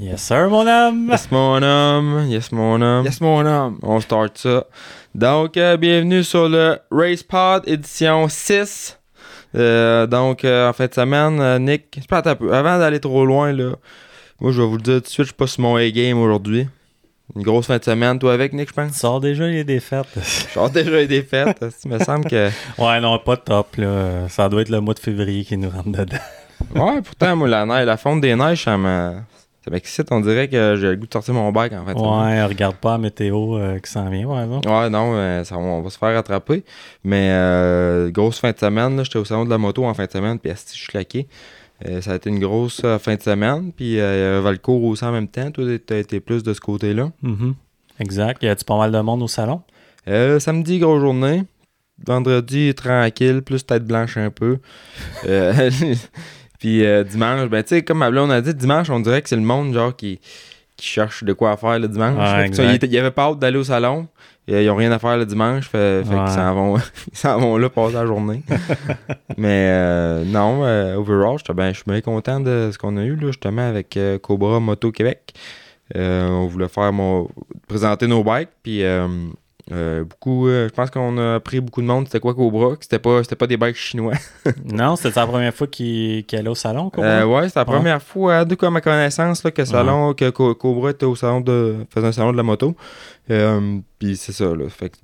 Yes, sir, mon homme. Yes, mon homme. Yes, mon homme. Yes, mon homme. On start ça. Donc, euh, bienvenue sur le Race Pod édition 6. Euh, donc, euh, en fin de semaine, euh, Nick, peu. Avant d'aller trop loin, là, moi, je vais vous le dire tout de suite, je suis pas sur mon A-game aujourd'hui. Une grosse fin de semaine, toi avec, Nick, je pense? Tu sors déjà les défaites. Je sors déjà les défaites. Il me semble que. ouais, non, pas top, là. Ça doit être le mois de février qui nous rentre dedans. Ouais, pourtant, moi, la neige, la fonte des neiges, ça me. Ça m'excite, on dirait que j'ai le goût de sortir mon bike en fait. Ouais, regarde pas la météo euh, qui s'en vient, ouais, non? Ouais, non, euh, ça, on va se faire rattraper. Mais euh, grosse fin de semaine, j'étais au salon de la moto en fin de semaine, puis je suis claqué. Ça a été une grosse fin de semaine, puis euh, Valcourt aussi en même temps. Toi, t'as été plus de ce côté-là. Mhm. Exact. Y a-tu pas mal de monde au salon? Euh, samedi, grosse journée. Vendredi, tranquille, plus tête blanche un peu. Euh, puis euh, dimanche, ben tu sais, comme blonde a dit, dimanche, on dirait que c'est le monde genre qui, qui cherche de quoi faire le dimanche. Ouais, ça, étaient- ils avaient pas hâte d'aller au salon. Et, ils ont rien à faire le dimanche, fait, fait Ouais. qu'ils s'en vont, ils s'en vont là passer la journée. Mais euh, non, euh, overall, ben, je suis bien content de ce qu'on a eu là, justement avec euh, Cobra Moto Québec. Euh, on voulait faire mon présenter nos bikes, puis euh, beaucoup, euh, je pense qu'on a pris beaucoup de monde. C'était quoi Cobra? C'était pas, c'était pas des bikes chinois. non, c'était la première fois qu'il allait au salon, quoi. Euh, ouais, c'était la Ouais. première fois, de à ma connaissance, là, que salon, que Co- Cobra était au salon de, faisait un salon de la moto. Puis c'est ça, là. Fait que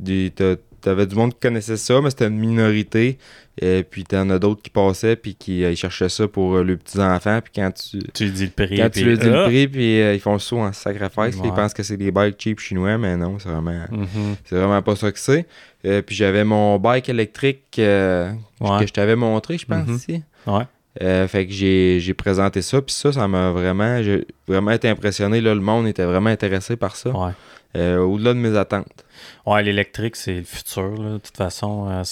t'avais du monde qui connaissait ça, mais c'était une minorité. Et puis t'en as d'autres qui passaient, puis qui euh, cherchaient ça pour euh, leurs petits-enfants. Puis quand tu, Tu lui dis le prix. quand puis- tu leur dis Ah! le prix, puis euh, ils font le saut en sacrifice, Ouais. ils pensent que c'est des bikes cheap chinois, mais non, c'est vraiment... Mhm. C'est vraiment pas ça que c'est. Euh, puis j'avais mon bike électrique Ouais. que je t'avais montré, je pense, Mhm. ici. Ouais. Euh, fait que j'ai présenté ça, puis ça, ça m'a vraiment, j'ai vraiment été impressionné. Là, le monde était vraiment intéressé par ça, Ouais. euh, au-delà de mes attentes. Ouais, l'électrique, c'est le futur. Là. De toute façon, euh,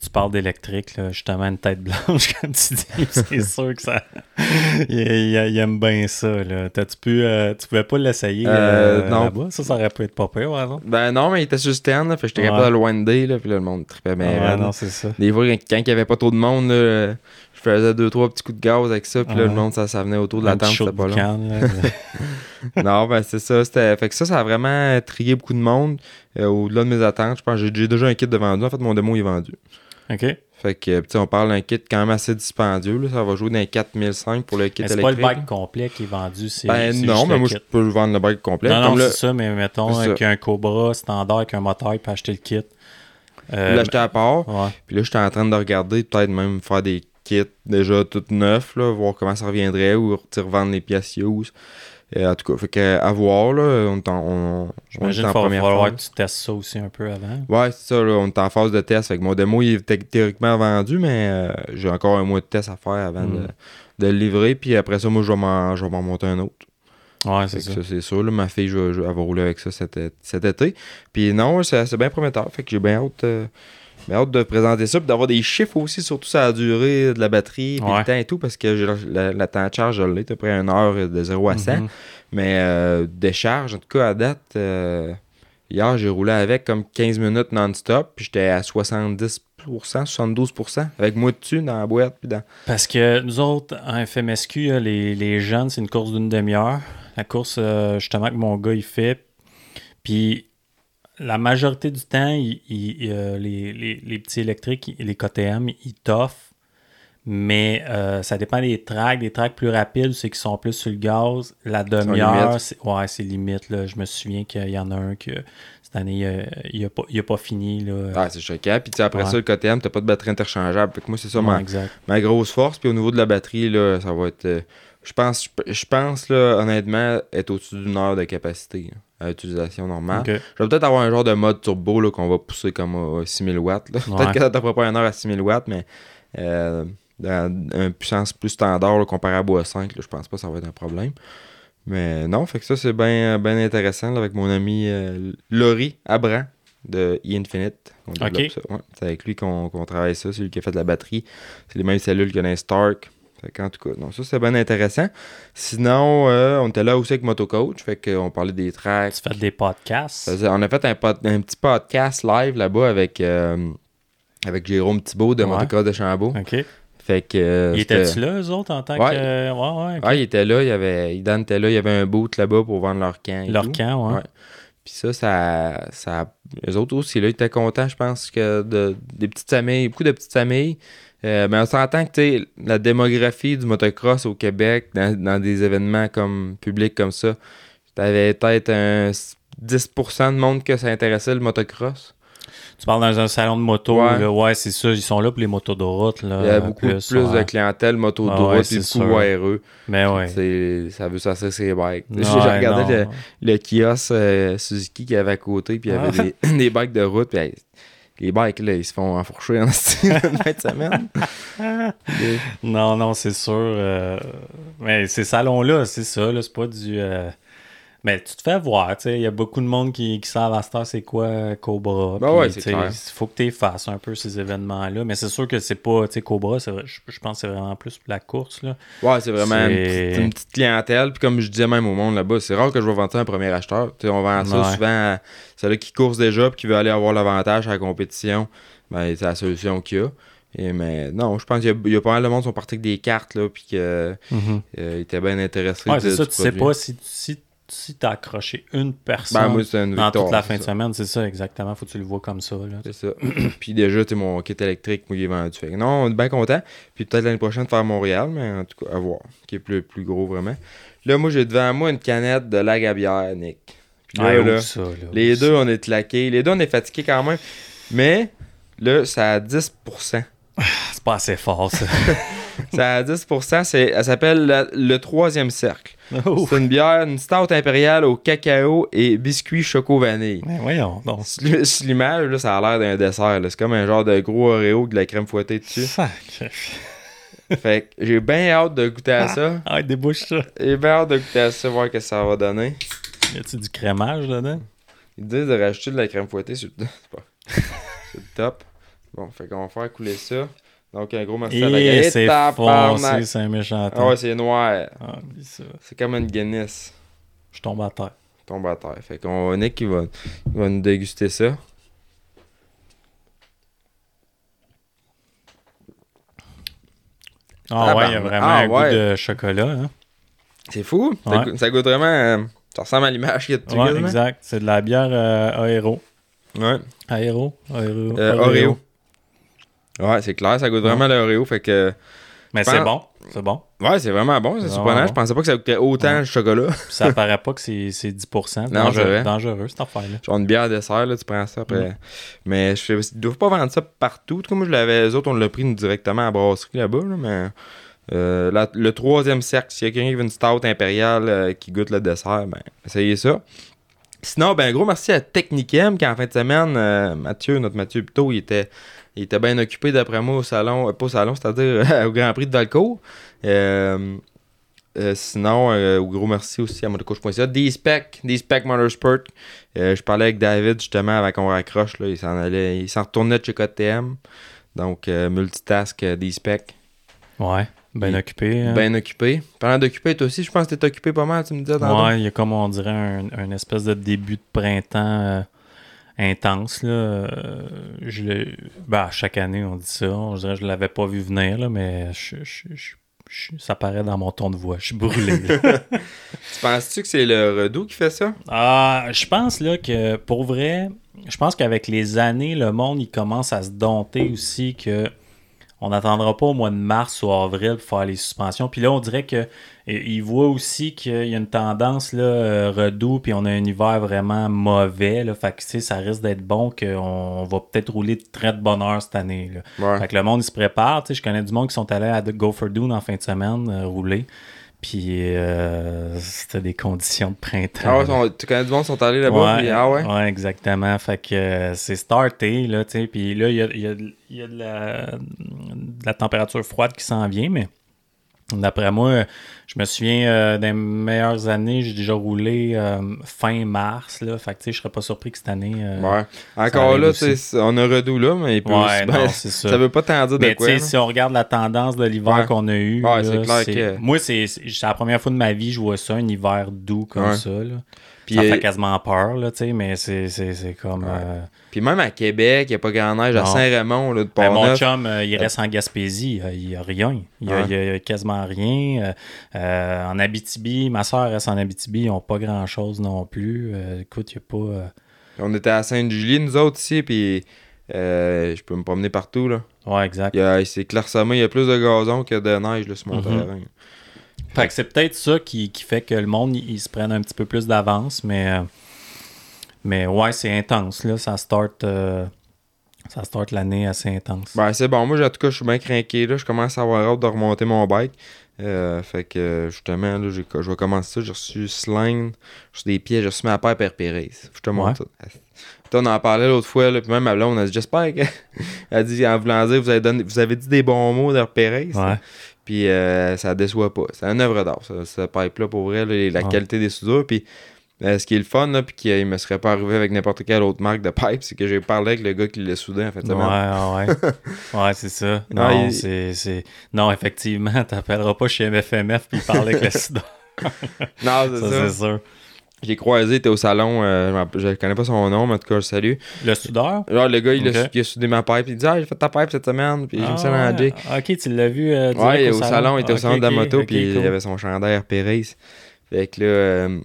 tu parles d'électrique, justement, une tête blanche, comme tu dis. C'est sûr que ça. il, il- il aime bien ça. Là. T'as-tu pu. tu pouvais pas l'essayer là-bas? Ça, ça aurait pu être pas pire, ouais, non? Ben non, mais il était sur stand, là, fait que j'étais capable de le winder, là, puis là, le monde tripait bien. ouais, non, c'est ça. Des fois, quand quand il y avait pas trop de monde, là, je faisais deux, trois petits coups de gaz avec ça, puis là, le monde, ça, ça venait autour de la tente, c'était pas long. là. non, ben c'est ça. C'était... Fait que ça, ça a vraiment intrigué beaucoup de monde. euh, au-delà de mes attentes. Je pense j'ai, déjà un kit de vendu. En fait, mon démo est vendu. OK. Fait que, tu on parle d'un kit quand même assez dispendieux. Là. Ça va jouer dans les 4005 pour le kit Mais c'est pas le électrique. bike complet qui est vendu. C'est, ben c'est non, juste mais moi, kit? je peux vendre le bike complet. Non, non, c'est ça, mais mettons C'est ça. avec un Cobra standard avec un moteur, puis acheter le kit. Euh, l'acheter à part. ouais. Puis là, j'étais en train de regarder, peut-être même faire des déjà tout neufs, là, voir comment ça reviendrait ou revendre les pièces use. Et en tout cas, fait que, à voir, là, on est en, on, J'imagine qu'il va falloir que tu testes ça aussi un peu avant. Ouais, c'est ça, là, on est en phase de test. Fait que mon démo, il est thé- théoriquement vendu, mais euh, j'ai encore un mois de test à faire avant Mm. de, de le livrer. Puis après ça, moi, je vais m'en, je vais m'en monter un autre. Ouais, c'est ça. ça, c'est sûr. Là, ma fille, je, vais- je- elle va rouler avec ça cet, été. Puis non, c'est, c'est bien prometteur. Fait que j'ai bien hâte, euh, bien hâte de présenter ça. Puis d'avoir des chiffres aussi, surtout sur la durée de la batterie, puis Ouais. le temps et tout, parce que la, la temps de charge, je l'ai, à peu près une heure de 0 à 100. Mhm. Mais euh, décharge, en tout cas, à date, euh, hier, j'ai roulé avec comme 15 minutes non-stop, puis j'étais à 70%, 72%, avec moi dessus dans la boîte, puis dans... Parce que nous autres, en FMSQ, les, les jeunes, c'est une course d'une demi-heure. La course, euh, justement, que mon gars, il fait. Puis, la majorité du temps, il- il- euh, les, les- les petits électriques, les KTM, ils toffent. Mais euh, ça dépend des tracks. Des tracks plus rapides, c'est qui sont plus sur le gaz. La demi-heure, c'est, ouais, c'est limite. Là. Je me souviens qu'il y en a un que cette année, il n'a pas, il a pas fini. Là. Ah, c'est choquant. Puis tu après Ouais. ça, le KTM, t'as pas de batterie interchangeable. Fait que moi, c'est ça Ouais, ma, exact. ma grosse force. Puis au niveau de la batterie, là, ça va être... euh, je pense, je, je pense là, honnêtement, être au-dessus d'une heure de capacité là, à utilisation normale. Je vais peut-être avoir un genre de mode turbo là, qu'on va pousser comme à 6000 watts. Ouais. Peut-être que ça ne pas une heure à 6000 watts, mais euh, dans une puissance plus standard là, à Bois 5, là, je pense pas que ça va être un problème. Mais non, fait que ça, c'est bien ben intéressant là, avec mon ami euh, Laurie Abran de E-Infinite. On développe Ok. ça. Ouais, c'est avec lui qu'on travaille ça. C'est lui qui a fait de la batterie. C'est les mêmes cellules que dans Stark. Fait qu'en tout cas, non, ça c'est bien intéressant. Sinon, euh, on était là aussi avec Motocoach. Fait qu'on parlait des tracks. Tu fais des podcasts? On a fait un, pod- un petit podcast live là-bas avec, euh, avec Jérôme Thibault de Ouais. Motocross de Chambault. OK. Fait que. euh, Ils c'était- étaient-tu là, eux autres, en tant Ouais. que. Ouais, ouais. ok. Ouais, il était là, il y avait. Dan était là, il y avait un boot là-bas pour vendre leur camp. et Leur tout. camp, ouais. Ouais. Puis ça, ça, ça. Eux autres aussi, là, ils étaient contents, je pense, que de, des petites familles, beaucoup de petites familles. Euh, mais on s'entend que, la démographie du motocross au Québec, dans, dans des événements comme publics comme ça, t'avais peut-être un 10% de monde que ça intéressait le motocross. Tu parles dans un salon de moto, Ouais. là, ouais, c'est ça, ils sont là pour les motos de route. Là, Il y a beaucoup plus, de ouais. clientèle moto de Ah route ouais, et c'est beaucoup. ORE. Mais ouais. Ça veut s'asseoir ses bikes. J'ai regardé le, kiosque euh, Suzuki qu'il y avait à côté, puis il y avait Ah. des, des bikes de route, puis les bikes, là, ils se font enfourcher en style fin de semaine. Non, non, c'est sûr. euh, Mais ces salons-là, c'est ça, là, c'est pas du. euh, Mais tu te fais voir, tu sais. Il y a beaucoup de monde qui, qui savent à cette heure c'est quoi euh, Cobra. Ben ouais. Il faut que tu fasses un peu ces événements-là. Mais c'est sûr que c'est pas. Tu sais, Cobra, vrai- je, je pense que c'est vraiment plus la course, là. Ouais, c'est vraiment une petite, une petite clientèle. Puis comme je disais même au monde là-bas, c'est rare que je vais vendre ça à un premier acheteur. On vend ça Ouais. souvent à celui qui course déjà puis qui veut aller avoir l'avantage à la compétition. Ben, c'est la solution qu'il y a. Et, mais non, je pense qu'il y a, il y a pas mal de monde qui sont partis avec des cartes, là, puis qu'ils euh, étaient bien intéressés. Ouais, c'est ça, tu sais pas si, si, si t'as accroché une personne Ben, moi, une dans toute la fin de semaine, c'est ça, exactement. Faut que tu le vois comme ça. C'est ça. puis déjà, tu mon kit électrique, moi, il est vendu. Non, on est bien content. Puis peut-être l'année prochaine faire Montréal, mais en tout cas, à voir. Qui est plus, plus gros vraiment. Là, moi, j'ai devant moi une canette de lague à bière, Nick. Puis là, Ah, là, ouvre ça, là, les deux, on est claqués. Les deux, on est fatigués quand même. Mais là, ça a 10%. C'est pas assez fort, ça. ça a 10%. C'est, elle s'appelle la- le troisième cercle. Ouf. C'est une bière, une stout impériale au cacao et biscuit choco-vanille. Mais voyons. Sur sur l'image, là, ça a l'air d'un dessert. là. C'est comme un genre de gros Oreo avec de la crème fouettée dessus. Fuck. fait que j'ai bien hâte de goûter à ça. Ah, débouche ça. J'ai bien hâte de goûter à ça, voir ce que ça va donner. Y a-tu du crémage dedans? Ils disent de rajouter de la crème fouettée sur le, c'est pas- c'est le top. Bon, fait qu'on va faire couler ça. Donc, un gros merci à la c'est foncé, c'est un méchant Ah ouais, c'est noir. Ah. C'est comme une Guinness. Je tombe à terre. Tombe à terre. Fait qu'on Nick qui va, il va nous déguster ça. Ah ouais, il y a vraiment Ah un ouais. goût de chocolat. Hein? C'est fou. Ça, goûte, ça goûte vraiment. euh, ça ressemble à l'image qu'il y a dessus. Ouais, exact. C'est de la bière euh, aéro. Ouais. Aéro? Aéro. Euh, Oreo. Ouais, c'est clair, ça goûte vraiment l'Oreo. Fait que. Mais c'est bon. C'est bon. Ouais, c'est vraiment bon, c'est surprenant. Je pensais pas que ça goûtait autant le chocolat. Ça apparaît pas que c'est c'est 10%. Non, dangereux, dangereux, cette affaire-là. Genre une bière à dessert, là, tu prends ça après. Mais je ils doivent pas vendre ça partout. En tout cas, moi, je l'avais, les autres, on l'a pris directement à la brasserie là-bas, là, mais. euh, la- le troisième cercle, s'il y a quelqu'un qui veut une stout impériale euh, qui goûte le dessert, ben, essayez ça. Sinon, ben, gros merci à Technicem qui, en fin de semaine, euh, Mathieu, notre Mathieu Buteau, il était, il était bien occupé d'après moi au salon, euh, pas au salon, c'est-à-dire au Grand Prix de Valcourt. Euh, euh, sinon, euh, gros merci aussi à motocoach.ca. D-Spec, D-Spec Motorsport. Euh, je parlais avec David justement avant qu'on raccroche. Là, il s'en allait, il s'en retournait de chez KTM. Donc, multitask D-Spec. Ouais, bien occupé. hein. Bien occupé. Parlant d'occupé, toi aussi, je pense que t'es occupé pas mal, tu me disais. Ouais, il y a comme on dirait un, un espèce de début de printemps euh, intense. Là. Euh, je l'ai- ben, chaque année, on dit ça. Je dirais que je l'avais pas vu venir, là, mais je, je- je- je- ça paraît dans mon ton de voix. Je suis brûlé. Tu penses-tu que c'est le Redoux qui fait ça? Ah, je pense là que pour vrai, je pense qu'avec les années, le monde il commence à se dompter aussi que on n'attendra pas au mois de mars ou avril pour faire les suspensions. Puis là, on dirait que il voit aussi qu'il y a une tendance là, euh, redoux, puis on a un hiver vraiment mauvais. Là, fait que ça risque d'être bon qu'on va peut-être rouler de très de bonne heure cette année. Là. Ouais. Fait que le monde il se prépare. Je connais du monde qui sont allés à Gopher Dune en fin de semaine euh, rouler. Puis euh, c'était des conditions de printemps. Ah ouais, sont- tu connais du monde qui sont allés là-bas? puis- ah ouais? exactement. Fait que euh, c'est starté, là, tu sais. Puis là, il y a, y a- y a de, la, de la température froide qui s'en vient, mais D'après moi, je me souviens euh, des meilleures années, j'ai déjà roulé euh, fin mars. Là, fait que je serais pas surpris que cette année. euh, Ouais. Encore là, on a redou là, mais il peut Ouais, aussi- non, ben, ça. ça veut pas tant dire de Mais tu quoi. si on regarde la tendance de l'hiver Ouais. qu'on a eu, Ouais, là, clair que- moi, c'est la première fois de ma vie que je vois ça, un hiver doux comme ça. Là. Puis, ça euh, fait quasiment peur, là, tu sais, mais c'est comme. Ouais. euh, Puis même à Québec, il n'y a pas grand neige. À. Saint-Raymond, là, de ben, mon chum, euh, il reste en Gaspésie, il n'y a rien. Il n'y a, Ouais. quasiment rien. Euh, en Abitibi, ma soeur reste en Abitibi, ils n'ont pas grand-chose non plus. Écoute, il n'y a pas. On était à Sainte-Julie, nous autres ici, puis je peux me promener partout. Là. Ouais, exact. C'est clairsemé, il y a plus de gazon que de neige là, sur mon Mhm. terrain. Fait que c'est peut-être ça qui, qui fait que le monde, il, il se prenne un petit peu plus d'avance, mais, euh, mais ouais, c'est intense, là. Ça start, euh, ça start l'année assez intense. Ben, c'est bon. Moi, en tout cas, je suis bien craqué. Là. Je commence à avoir hâte de remonter mon bike. Euh, fait que, justement, là, je vais commencer ça. J'ai reçu Sling, j'ai reçu des pièges, j'ai reçu ma paire Père Pérez. Je te montre ça. On en parlait l'autre fois, là, puis même à on a dit J'espère qu'elle a dit en voulant dire vous avez, donné, vous avez dit des bons mots de Pérez. Ouais. Puis euh, ça déçoit pas. C'est une œuvre d'art, ça, ce pipe-là, pour vrai, là, la qualité des soudures. Puis euh, ce qui est le fun, là, puis qui ne me serait pas arrivé avec n'importe quelle autre marque de pipe, c'est que j'ai parlé avec le gars qui l'a soudé en fait. Ouais, ouais, ouais. Ouais, c'est ça. Non, Ah, il- c'est, c'est... non, effectivement, t'appelleras pas chez MFMF puis parler avec le sida. Non, c'est Ça, ça. c'est sûr. J'ai croisé, il était au salon, euh, je je connais pas son nom, mais en tout cas, je le salue. Le soudeur? Là, le gars, il, a, Ok. il a soudé ma pipe, il dit Ah, j'ai fait ta pipe cette semaine, puis j'ai mis ça dans la Ah, J. Ok, tu l'as vu euh, Ouais, au salon, il était au salon de la moto, puis cool. il avait son chandail Pérez. Fait que là, euh,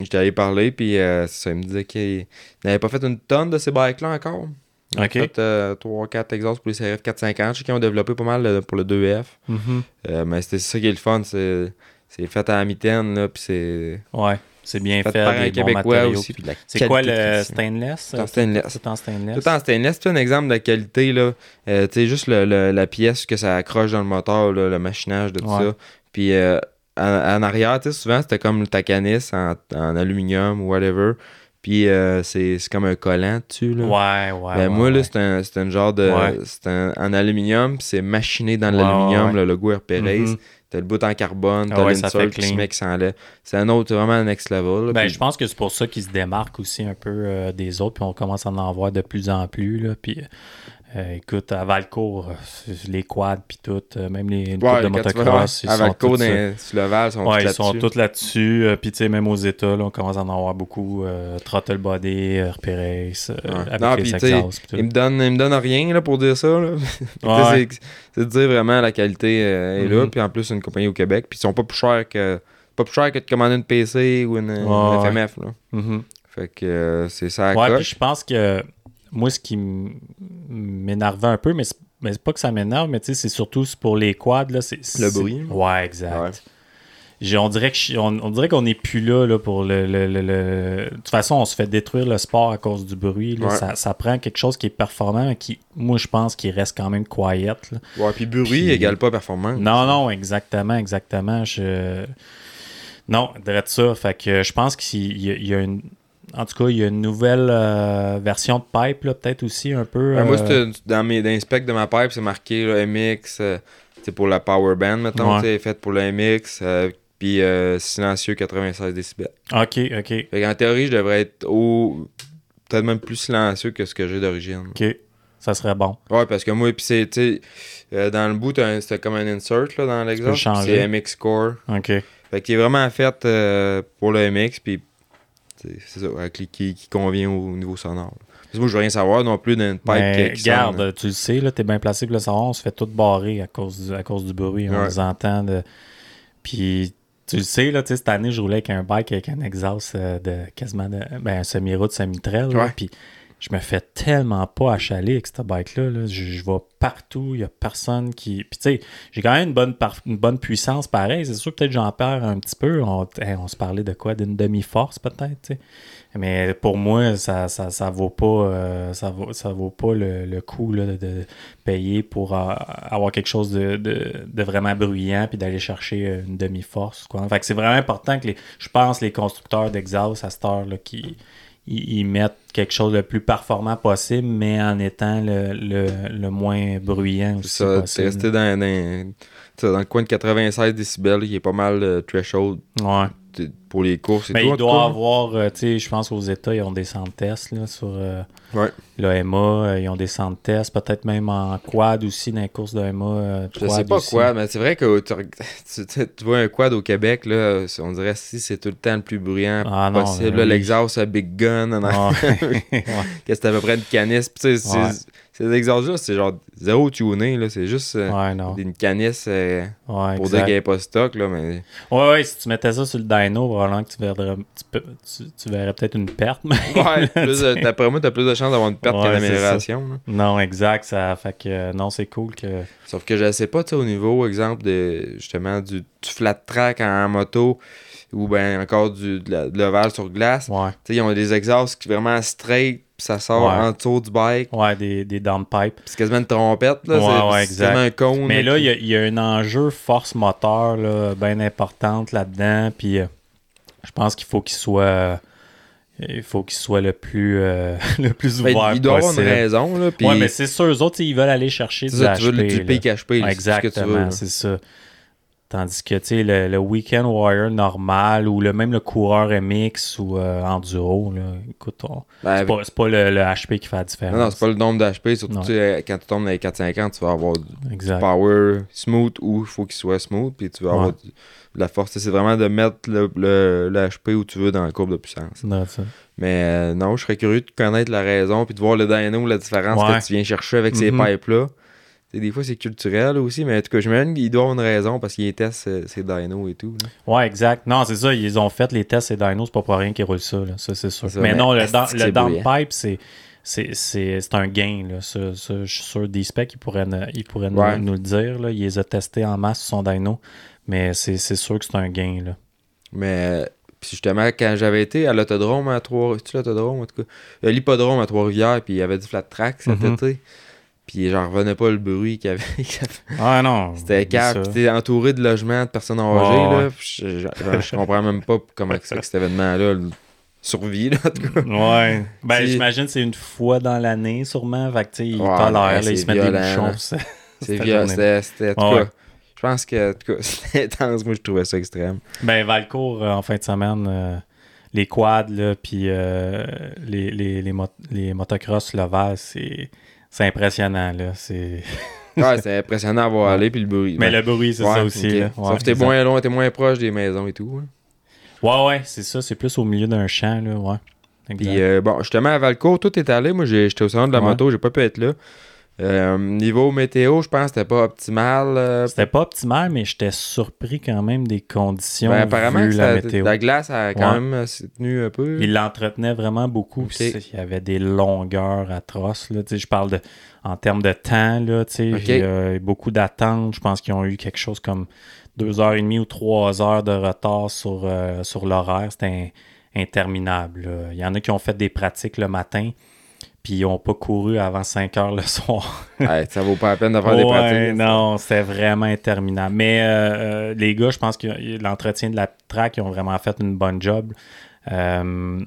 j'étais allé parler, puis euh, ça, il me disait qu'il n'avait pas fait une tonne de ces bikes-là encore. Il a Ok. fait 3-4 exhausts pour les CRF 450. Je sais qu'ils ont développé pas mal euh, pour le 2F. Mhm. Euh, mais c'était ça qui est le fun, c'est c'est fait à la mitaine, là, puis c'est Ouais, c'est bien fait par un Québécois aussi. C'est quoi le stainless? C'est en stainless. C'est en stainless? Tout en stainless, c'est un exemple de qualité, là. Euh, tu sais, juste le- le- la pièce que ça accroche dans le moteur, là, le machinage de tout Ouais. ça. Puis euh, en, en arrière, tu sais, souvent, c'était comme ta canisse en, en aluminium ou whatever. Puis euh, c'est comme un collant dessus, là. Ouais, ouais. Ben, ouais, moi, là, c'est un, genre de. Ouais. C'est en aluminium, puis c'est machiné dans l'aluminium, le logo Perez. Mhm. T'as le bout en carbone, Ah t'as ouais, ça l'insert qui se met qui. C'est un autre, vraiment un next level. là, Ben, puis- je pense que c'est pour ça qu'ils se démarquent aussi un peu euh, des autres, puis on commence à en voir de plus en plus. Là, puis, euh, écoute, à Valcourt, euh, les quads, puis tout, euh, même les, Ouais, de motocross, ils à sont Valcourt, tous, dans- sur le Val, ils sont ouais, tous ils sont là-dessus. tous là-dessus. euh, puis, tu sais, même aux États, là, on commence à en avoir beaucoup. Throttle Body, Ouais. avec Non, les puis, tu sais, exhausts. puis tout. Il me donne, il me donne rien là, pour dire ça. C'est, de dire vraiment la qualité est là. Mhm. Puis en plus, c'est une compagnie au Québec. Puis ils sont pas plus chers que pas plus chers que de commander une PC ou une, FMF. Là. Mhm. Fait que c'est ça à Ouais, puis je pense que moi, ce qui m'énervait un peu, mais c'est pas que ça m'énerve, mais tu sais, c'est surtout pour les quads. Là, Le bruit. Ouais, exact. Ouais. On dirait que je- on, on dirait qu'on n'est plus là, là pour le, le- le- le- De toute façon, on se fait détruire le sport à cause du bruit. là. Ouais. Ça, ça prend quelque chose qui est performant, mais qui, moi, je pense qu'il reste quand même quiet. là. Ouais, puis bruit Puis- égale pas performance. Non, non, exactement, exactement. Je... Non, direct ça. Fait que je pense qu'il y y a une. En tout cas, il y a une nouvelle euh, version de pipe, là, peut-être aussi un peu. Ouais, Moi, euh, dans, mes, dans les specs de ma pipe, c'est marqué là, MX. euh, c'est pour la Power Band, mettons. Ouais. C'est fait pour le MX. euh, puis euh, silencieux 96 décibels. Ok, ok, Fait qu'en théorie, je devrais être au. Peut-être même plus silencieux que ce que j'ai d'origine. ok. Ça serait bon. Ouais, parce que moi, puis c'est, tu euh, dans le bout, c'était comme un insert là, dans peux le l'exhaust. puis changer. C'est MX Core. Ok. Fait qu'il est vraiment fait euh, pour le MX, puis c'est ça, qui, qui convient au niveau sonore. Parce que moi, je veux rien savoir non plus d'une pipe Mais qui, qui sonne. garde, tu le sais, là, t'es bien placé pour le savoir, on se fait tout barrer à cause du, à cause du bruit. On Ouais. les entend. De... Puis tu le sais, là, cette année, je roulais avec un bike avec un exhaust euh, de quasiment de, ben, un semi-route, semi-trail. Puis je me fais tellement pas achaler avec cette bike-là. là. Je, vais partout, il y a personne qui. Puis tu sais, j'ai quand même une bonne, une bonne puissance pareil. C'est sûr, peut-être j'en perds un petit peu. On, on se parlait de quoi? D'une demi-force, peut-être. Mais pour moi, ça, ça, ça vaut pas euh, ça vaut, ça vaut pas le, le coût là, de, payer pour avoir quelque chose de, de, de vraiment bruyant puis d'aller chercher euh, une demi-force. Quoi. Fait que c'est vraiment important que les, je pense les constructeurs d'exhaust à cette heure là, qui ils, ils mettent quelque chose de plus performant possible, mais en étant le, le, le moins bruyant aussi Ça, t'es resté dans, dans, dans le coin de 96 décibels, il est pas mal euh, threshold Ouais. pour les courses et Mais tout. en il tout doit avoir, euh, tu sais, je pense qu'aux États, ils ont des centres tests là, sur euh, Ouais. l'AMA. euh, ils ont des centres tests, peut-être même en quad aussi, dans les courses d'AMA. Euh, Je sais pas quoi, mais c'est vrai que tu, vois un quad au Québec, là, on dirait si c'est tout le temps le plus bruyant Ah possible. oui. L'exhaust à Big Gun, en arrière, Ouais. Ouais. que c'est à peu près une canisse. Puis, tu sais, c'est- Ouais. Ces exhausts-là, c'est genre zéro tuné, là. C'est juste euh, Ouais, non. une canisse euh, Ouais, pour exact. dire qu'elle n'est pas stock, là. Mais Ouais, ouais, si tu mettais ça sur le dyno, probablement que tu verrais, tu peux- tu- tu verrais peut-être une perte. mais- ouais, plus, de- d'après moi, t'as plus de chances d'avoir une perte Ouais, qu'une amélioration. non, exact. Ça fait que euh, non, c'est cool que. Sauf que je sais pas, tu au niveau, exemple, de justement du, du flat track en, moto ou ben encore du, de l'ovale sur glace. Ouais. Tu sais, ils ont des exhausts qui vraiment straight, puis ça sort Ouais. en dessous du bike. Ouais, des, des downpipes. C'est quasiment une trompette, là. Ouais, c'est, ouais, un cône. Mais là, il y y a un enjeu force moteur là, bien importante là-dedans. Puis euh, je pense qu'il faut qu'il soit. euh, il faut qu'il soit le plus, euh, le plus Ben, ouvert il doit avoir possible. une raison, là. Ouais, mais c'est sûr, eux autres, ils veulent aller chercher du ça, tu veux du là. pic HP, là, c'est ce que tu veux, Exactement, c'est ça. Tandis que, le, le Weekend Warrior normal ou le, même le coureur MX ou euh, Enduro, là, écoute, on- Ben, c'est pas, c'est pas le, le HP qui fait la différence. Non, non, c'est pas le nombre d'HP, surtout quand tu tombes dans les 450, tu vas avoir du Exact. power smooth ou il faut qu'il soit smooth, puis tu vas avoir du- de la force. C'est vraiment de mettre le, le, le HP où tu veux dans la courbe de puissance. Non. Mais euh, non, je serais curieux de connaître la raison, puis de voir le dyno, la différence Ouais. que tu viens chercher avec ces Mhm. pipes-là. Des fois, c'est culturel aussi, mais en tout cas, j'imagine qu'il doit avoir une raison parce qu'il testent euh, ces dynos et tout. là. Ouais, exact. Non, c'est ça, ils ont fait les tests et Dino, c'est pas pour rien qu'ils roulent ça, là. ça c'est sûr. Ça, mais, mais non, le, le downpipe, c'est c'est c'est- c'est un gain. Là. Ça, ça, je suis sûr, D-Spec, il pourrait, ne- il pourrait nous- Ouais. nous, le dire. Là. Il les a testés en masse sur son dyno. Mais c'est c'est sûr que c'est un gain. Là. Mais puis justement, quand j'avais été à l'autodrome à Trois... L'autodrome, en tout cas? Euh, L'hippodrome à Trois-Rivières, puis il y avait du flat track cet Mhm. été. Puis j'en revenais pas le bruit qu'il y avait. Ah non. C'était ça. Puis t'es entouré de logements, de personnes âgées, là. ouais. Je, je- je comprends même pas comment que que cet événement-là survit, là, en tout cas. Ouais. Ben, j'imagine que c'est une fois dans l'année, sûrement. Fait que, tu sais, ils Ouais, tolèrent, c'est ils se mettent des bouchons. C'est violent. C'était, en tout Ouais. cas, je pense que, en tout cas, c'était intense. Moi, je trouvais ça extrême. Ben, Valcourt, euh, en fin de semaine, euh, les quads, là, puis euh, les, les, les, mot- les motocross c'est c'est impressionnant, là. C'est... Ouais, c'était impressionnant à voir Ouais. aller, puis le bruit. Mais Ben, le bruit, c'est ouais, ça aussi, là. Ouais, Sauf que t'es moins loin, t'es moins proche des maisons et tout. hein. Ouais, ouais, c'est ça. C'est plus au milieu d'un champ, là, ouais. Puis euh, bon, justement, à Valcourt, tout est allé. Moi, j'étais au salon de la moto, j'ai pas pu être là. Euh, niveau météo, je pense que c'était pas optimal. euh, C'était pas optimal, mais j'étais surpris quand même des conditions ben, apparemment, vu la météo. la glace a quand Ouais. même euh, tenue un peu. Il l'entretenait vraiment beaucoup. Il y avait des longueurs atroces. Là. Je parle de en termes de temps. Là, tu sais, Ok. Il y a eu beaucoup d'attentes. Je pense qu'ils ont eu quelque chose comme deux heures et demie ou trois heures de retard sur, euh, sur l'horaire. C'était in- interminable. là. Il y en a qui ont fait des pratiques le matin. Puis ils n'ont pas couru avant 5 heures le soir. Ouais, ça vaut pas la peine faire des pratiques. non, c'était vraiment interminable. Mais euh, euh, les gars, je pense que l'entretien de la track, ils ont vraiment fait une bonne job. Euh,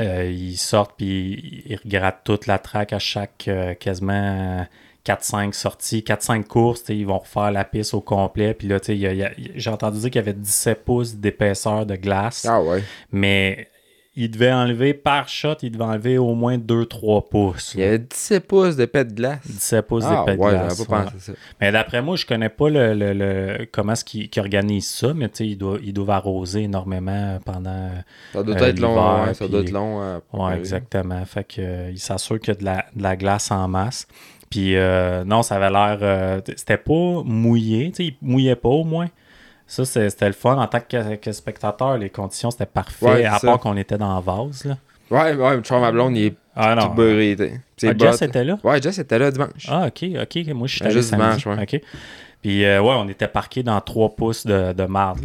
euh, ils sortent puis ils regrattent toute la track à chaque quasiment 4-5 sorties, 4-5 courses. Ils vont refaire la piste au complet. Puis là, j'ai entendu dire qu'il y avait 17 pouces d'épaisseur de glace. Ah ouais. Mais il devait enlever par shot, il devait enlever au moins 2-3 pouces. Il y avait 17 pouces de pète de glace. 17 pouces Ah d'épais de ouais, glace. j'avais pas ouais. pensé ça. Mais d'après moi, je connais pas le, le- le- comment est-ce qu'ils organisent ça, mais tu sais, ils doivent, ils doivent arroser énormément pendant. Ça doit Euh, être long. ouais, ça doit être long. euh, arriver. exactement. Fait que euh, ils s'assurent qu'il y a de la, de la glace en masse. Puis euh, non, ça avait l'air. euh, c'était pas mouillé, tu sais, il mouillait pas au moins. Ça, c'était le fun. En tant que, que spectateur, les conditions, c'était parfait. Ouais, à part qu'on était dans la vase, là. Ouais, ouais, Charles blonde, il est Ah tout beurré. Ah, Jess était là? Ouais, Jess était là dimanche. Ah, ok, ok. Moi, je suis Ah, allé juste samedi. dimanche, ouais. OK. Puis, euh, ouais, on était parqué dans 3 pouces de, de marde.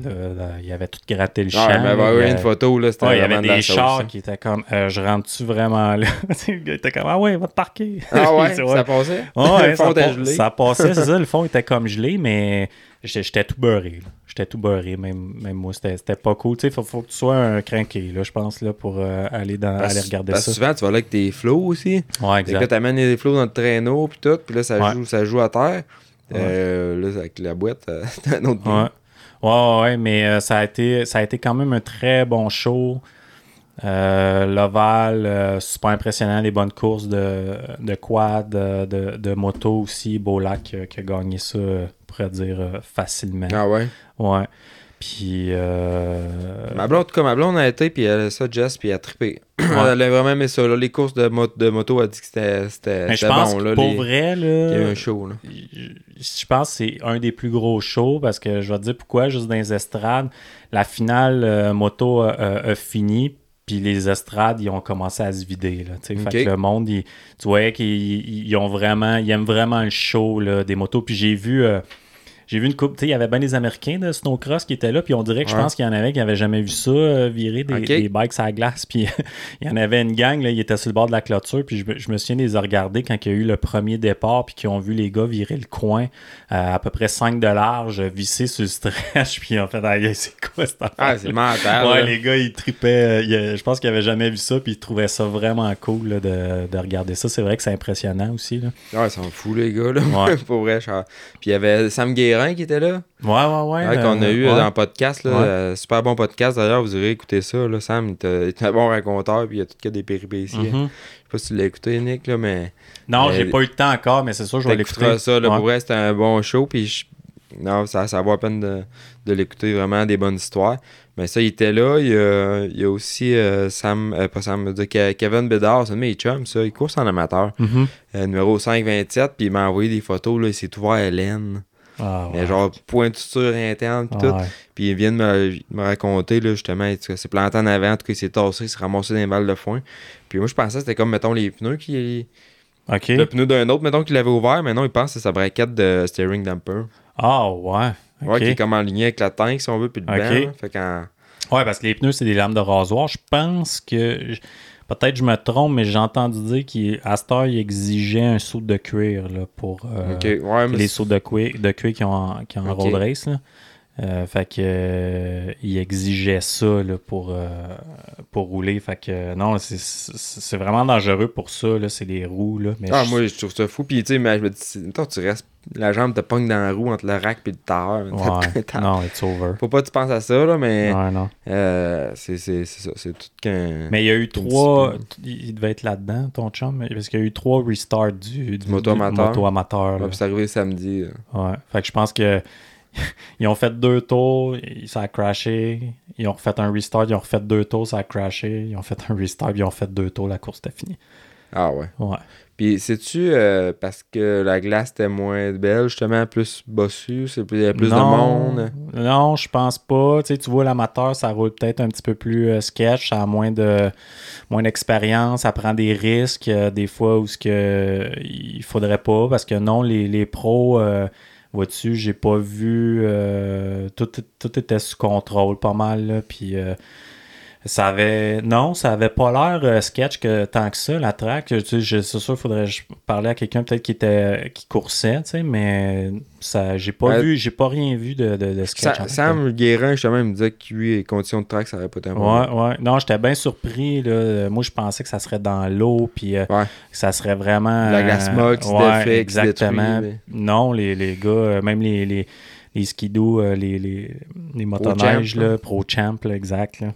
Il y avait tout gratté le champ. Ouais, mais là. avoir Il y eu a- une photo, là, c'était Ouais, il y avait de des sauce, chars qui étaient comme euh, Je rentre-tu vraiment là? Le gars était comme Ah ouais, va te parquer. Ah ouais, ça passait? Ouais, le fond ça, était pa- gelé. ça passait, c'est ça. Le fond était comme gelé, mais j'étais j'étais tout beurré. J'étais tout beurré, même, même moi. C'était c'était pas cool. Tu sais, faut, faut que tu sois un crinqué, là, je pense, là, pour euh, aller, dans, Parce- aller regarder parce ça. souvent, tu vas là avec tes flots aussi. Ouais, Fait que là, exact. t'amènes les flots dans le traîneau, puis tout, puis là, ça, Ouais. joue, ça joue à terre. Euh, là, avec la boîte, euh, c'est un autre Ouais. Ouais, ouais, ouais, mais euh, ça, a été, ça a été quand même un très bon show. Euh, L'Oval, euh, super impressionnant, les bonnes courses de, de quad, de, de, moto aussi. Beaulac euh, qui a gagné ça, euh, on pourrait dire, facilement. Ah ouais? Ouais. Puis. Ma blonde, en tout cas, ma blonde a été, puis elle a ça, Jess, puis elle a trippé. elle a vraiment aimé ça. Là. Les courses de, mo- de moto, elle a dit que c'était mais je pense bon. que Là, pour les- vrai, Il y a là, un show. Là. je pense que c'est un des plus gros shows parce que je vais te dire pourquoi, juste dans les estrades, la finale moto a fini, puis les estrades, ils ont commencé à se vider. Là. Fait que le monde, il- tu voyais qu'ils ils- ils ont vraiment, ils aiment vraiment le show là, des motos. Puis j'ai vu. euh, j'ai vu une coupe, tu sais, il y avait bien des Américains de snowcross qui étaient là, puis on dirait que je pense qu'il y en avait qui n'avaient jamais vu ça euh, virer des, bikes à la glace, puis il y en avait une gang, là, ils étaient sur le bord de la clôture, puis je, me- je me souviens les regarder quand il y a eu le premier départ, puis qu'ils ont vu les gars virer le coin euh, à peu près 5 de large, visser sur le stretch, puis en fait, c'est quoi cette affaire? Ah, c'est mental. Ouais, là. les gars, ils tripaient. euh, a- je pense qu'ils n'avaient jamais vu ça, puis ils trouvaient ça vraiment cool là, de, de regarder ça. C'est vrai que c'est impressionnant aussi. Là. Ouais, ils sont fous, les gars. Là. Ouais. Pour vrai, Puis il y avait Sam Qui était là. Ouais, ouais, ouais. Ouais, qu'on a euh, eu ouais. dans le podcast. Là, Ouais. euh, super bon podcast d'ailleurs. Vous irez écouter ça. Là. Sam, il est un bon raconteur. Puis il y a tout que des péripéties. Mhm. Je sais pas si tu l'as écouté, Nick, là, mais. Non, Mais- j'ai pas eu le temps encore, mais c'est sûr, je vais l'écouter. Ça. Là. Pour vrai, c'était un bon show. Puis je- non, ça, ça vaut la peine de, de l'écouter. Vraiment des bonnes histoires. Mais ça, il était là. Il y a, il y a aussi euh, Sam, euh, pas Sam, Ke- Kevin Bédard, c'est un de mes chums, ça. Il course en amateur. Mhm. Euh, numéro 527. Puis il m'a envoyé des photos. Là, il s'est ouvert à laine. Ah, ouais. genre pointure interne. Puis Ah, tout. ouais. Puis il vient de me, me raconter, là, justement, il s'est planté en avant, en tout cas, il s'est tassé, il s'est ramassé dans les balles de foin. Puis moi, je pensais que c'était comme, mettons, les pneus qui. OK. Le pneu d'un autre, mettons, qu'il avait ouvert, mais non, il pense que c'est sa braquette de steering damper. Ah, ouais. Ouais, OK. qui est comme en ligne avec la tank, si on veut, puis le Ok. banc. là. Fait. Ouais, parce que les pneus, c'est des lames de rasoir. Je pense que. Peut-être je me trompe, mais j'ai entendu dire qu'à heure, il exigeait un saut de cuir là, pour euh, ouais, les sauts de cuir, de cuir qui ont qui ont Ok. road race. Là. Euh, fait que euh, il exigeait ça là, pour, euh, pour rouler. Fait que non, c'est- vraiment dangereux pour ça. C'est les roues. Là. Mais Ah, je- moi, je trouve ça fou. Puis, tu sais, mais je me dis, mettons, tu restes. La jambe te pogne dans la roue entre le rack et le tire. Ouais, non, it's over. Faut pas que tu penses à ça, là, mais. Ouais, non. c'est ça. C'est tout qu'un. Mais il y a eu trois. Il devait être là-dedans, ton chum, parce qu'il y a eu trois restarts du, du, moto du amateur. moto amateur, Ouais, là. puis c'est arrivé samedi. là. Ouais. Fait que je pense que ils ont fait deux tours, ça a crashé. Ils ont refait un restart, ils ont refait deux tours, ça a crashé. Ils ont fait un restart, ils ont fait deux tours, la course était finie. Ah, ouais. Ouais. Puis, sais-tu, euh, parce que la glace était moins belle, justement, plus bossue, c'est plus, il y a plus de monde? Non, je pense pas. Tu, sais, tu vois, l'amateur, ça roule peut-être un petit peu plus euh, sketch, ça a moins de moins d'expérience, ça prend des risques, euh, des fois où ce que il faudrait pas, parce que non, les, les pros, vois-tu, j'ai pas vu euh, tout, tout était sous contrôle pas mal, là, puis euh, ça avait. Non, ça avait pas l'air euh, sketch que tant que ça, la track. Tu sais, je- c'est sûr, faudrait parler à quelqu'un peut-être qui était qui coursait, tu sais, mais ça j'ai pas Ouais. vu, j'ai pas rien vu de, de, de sketch. Fait. Sam Guérin, justement, il me disait que lui, les conditions de track, ça aurait pas été un problème. Ouais, ouais. Non, j'étais bien surpris. Là. Euh, Moi, je pensais que ça serait dans l'eau, puis euh, Ouais. que ça serait vraiment. La glace se ouais, défait, exactement. détruit, Non, les, les gars, euh, même les, les, les skidoo, euh, les, les, les motoneiges, Champ, là, là. pro champ, là, exact. Là.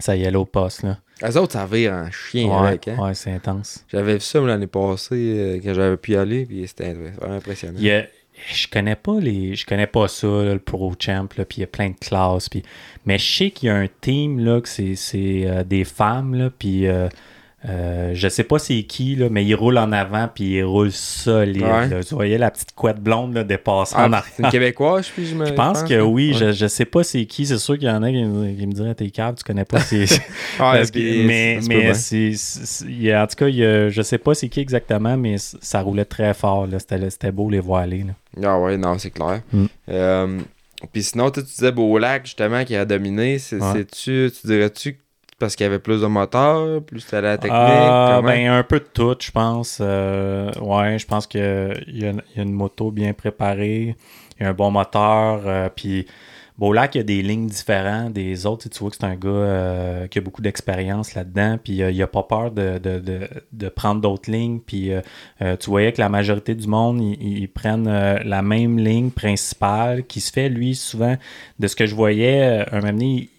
Ça y est, au poste. Là. Les autres, ça vire en chien Ouais, avec. Hein? ouais, c'est intense. J'avais vu ça l'année passée, euh, quand j'avais pu y aller, puis c'était vraiment impressionnant. Il y a- je connais pas les je connais pas ça là, le pro champ là, puis il y a plein de classes puis mais je sais qu'il y a un team là que c'est c'est euh, des femmes là puis euh, euh, je sais pas c'est qui là mais ils roulent en avant puis ils roulent solide Ouais. là. tu voyais la petite couette blonde là dépasser Ah, en c'est arrière une Québécoise, puis je me je pense que oui, Ouais. je, je sais pas c'est qui, c'est sûr qu'il y en a qui, me- qui me diraient t'es câble, tu connais pas c'est Ouais, que- mais mais c'est, c'est- il en tout cas, il a- je sais pas c'est qui exactement, mais ça roulait très fort. C'était, c'était beau les voir aller. Ah ouais, non, c'est clair. Mm. Euh, puis sinon, tu disais Beaulac, justement, qui a dominé. C'est, c'est-tu, tu dirais-tu que parce qu'il y avait plus de moteurs, plus c'était la technique? Comment? ben, un peu de tout, je pense. Euh, ouais, je pense qu'il y y a une moto bien préparée, il y a un bon moteur, euh, puis Il y a des lignes différentes des autres. Tu vois que c'est un gars euh, qui a beaucoup d'expérience là-dedans, puis euh, il a pas peur de, prendre d'autres lignes. Puis euh, tu voyais que la majorité du monde, ils, prennent la même ligne principale qui se fait, lui, souvent, de ce que je voyais, un moment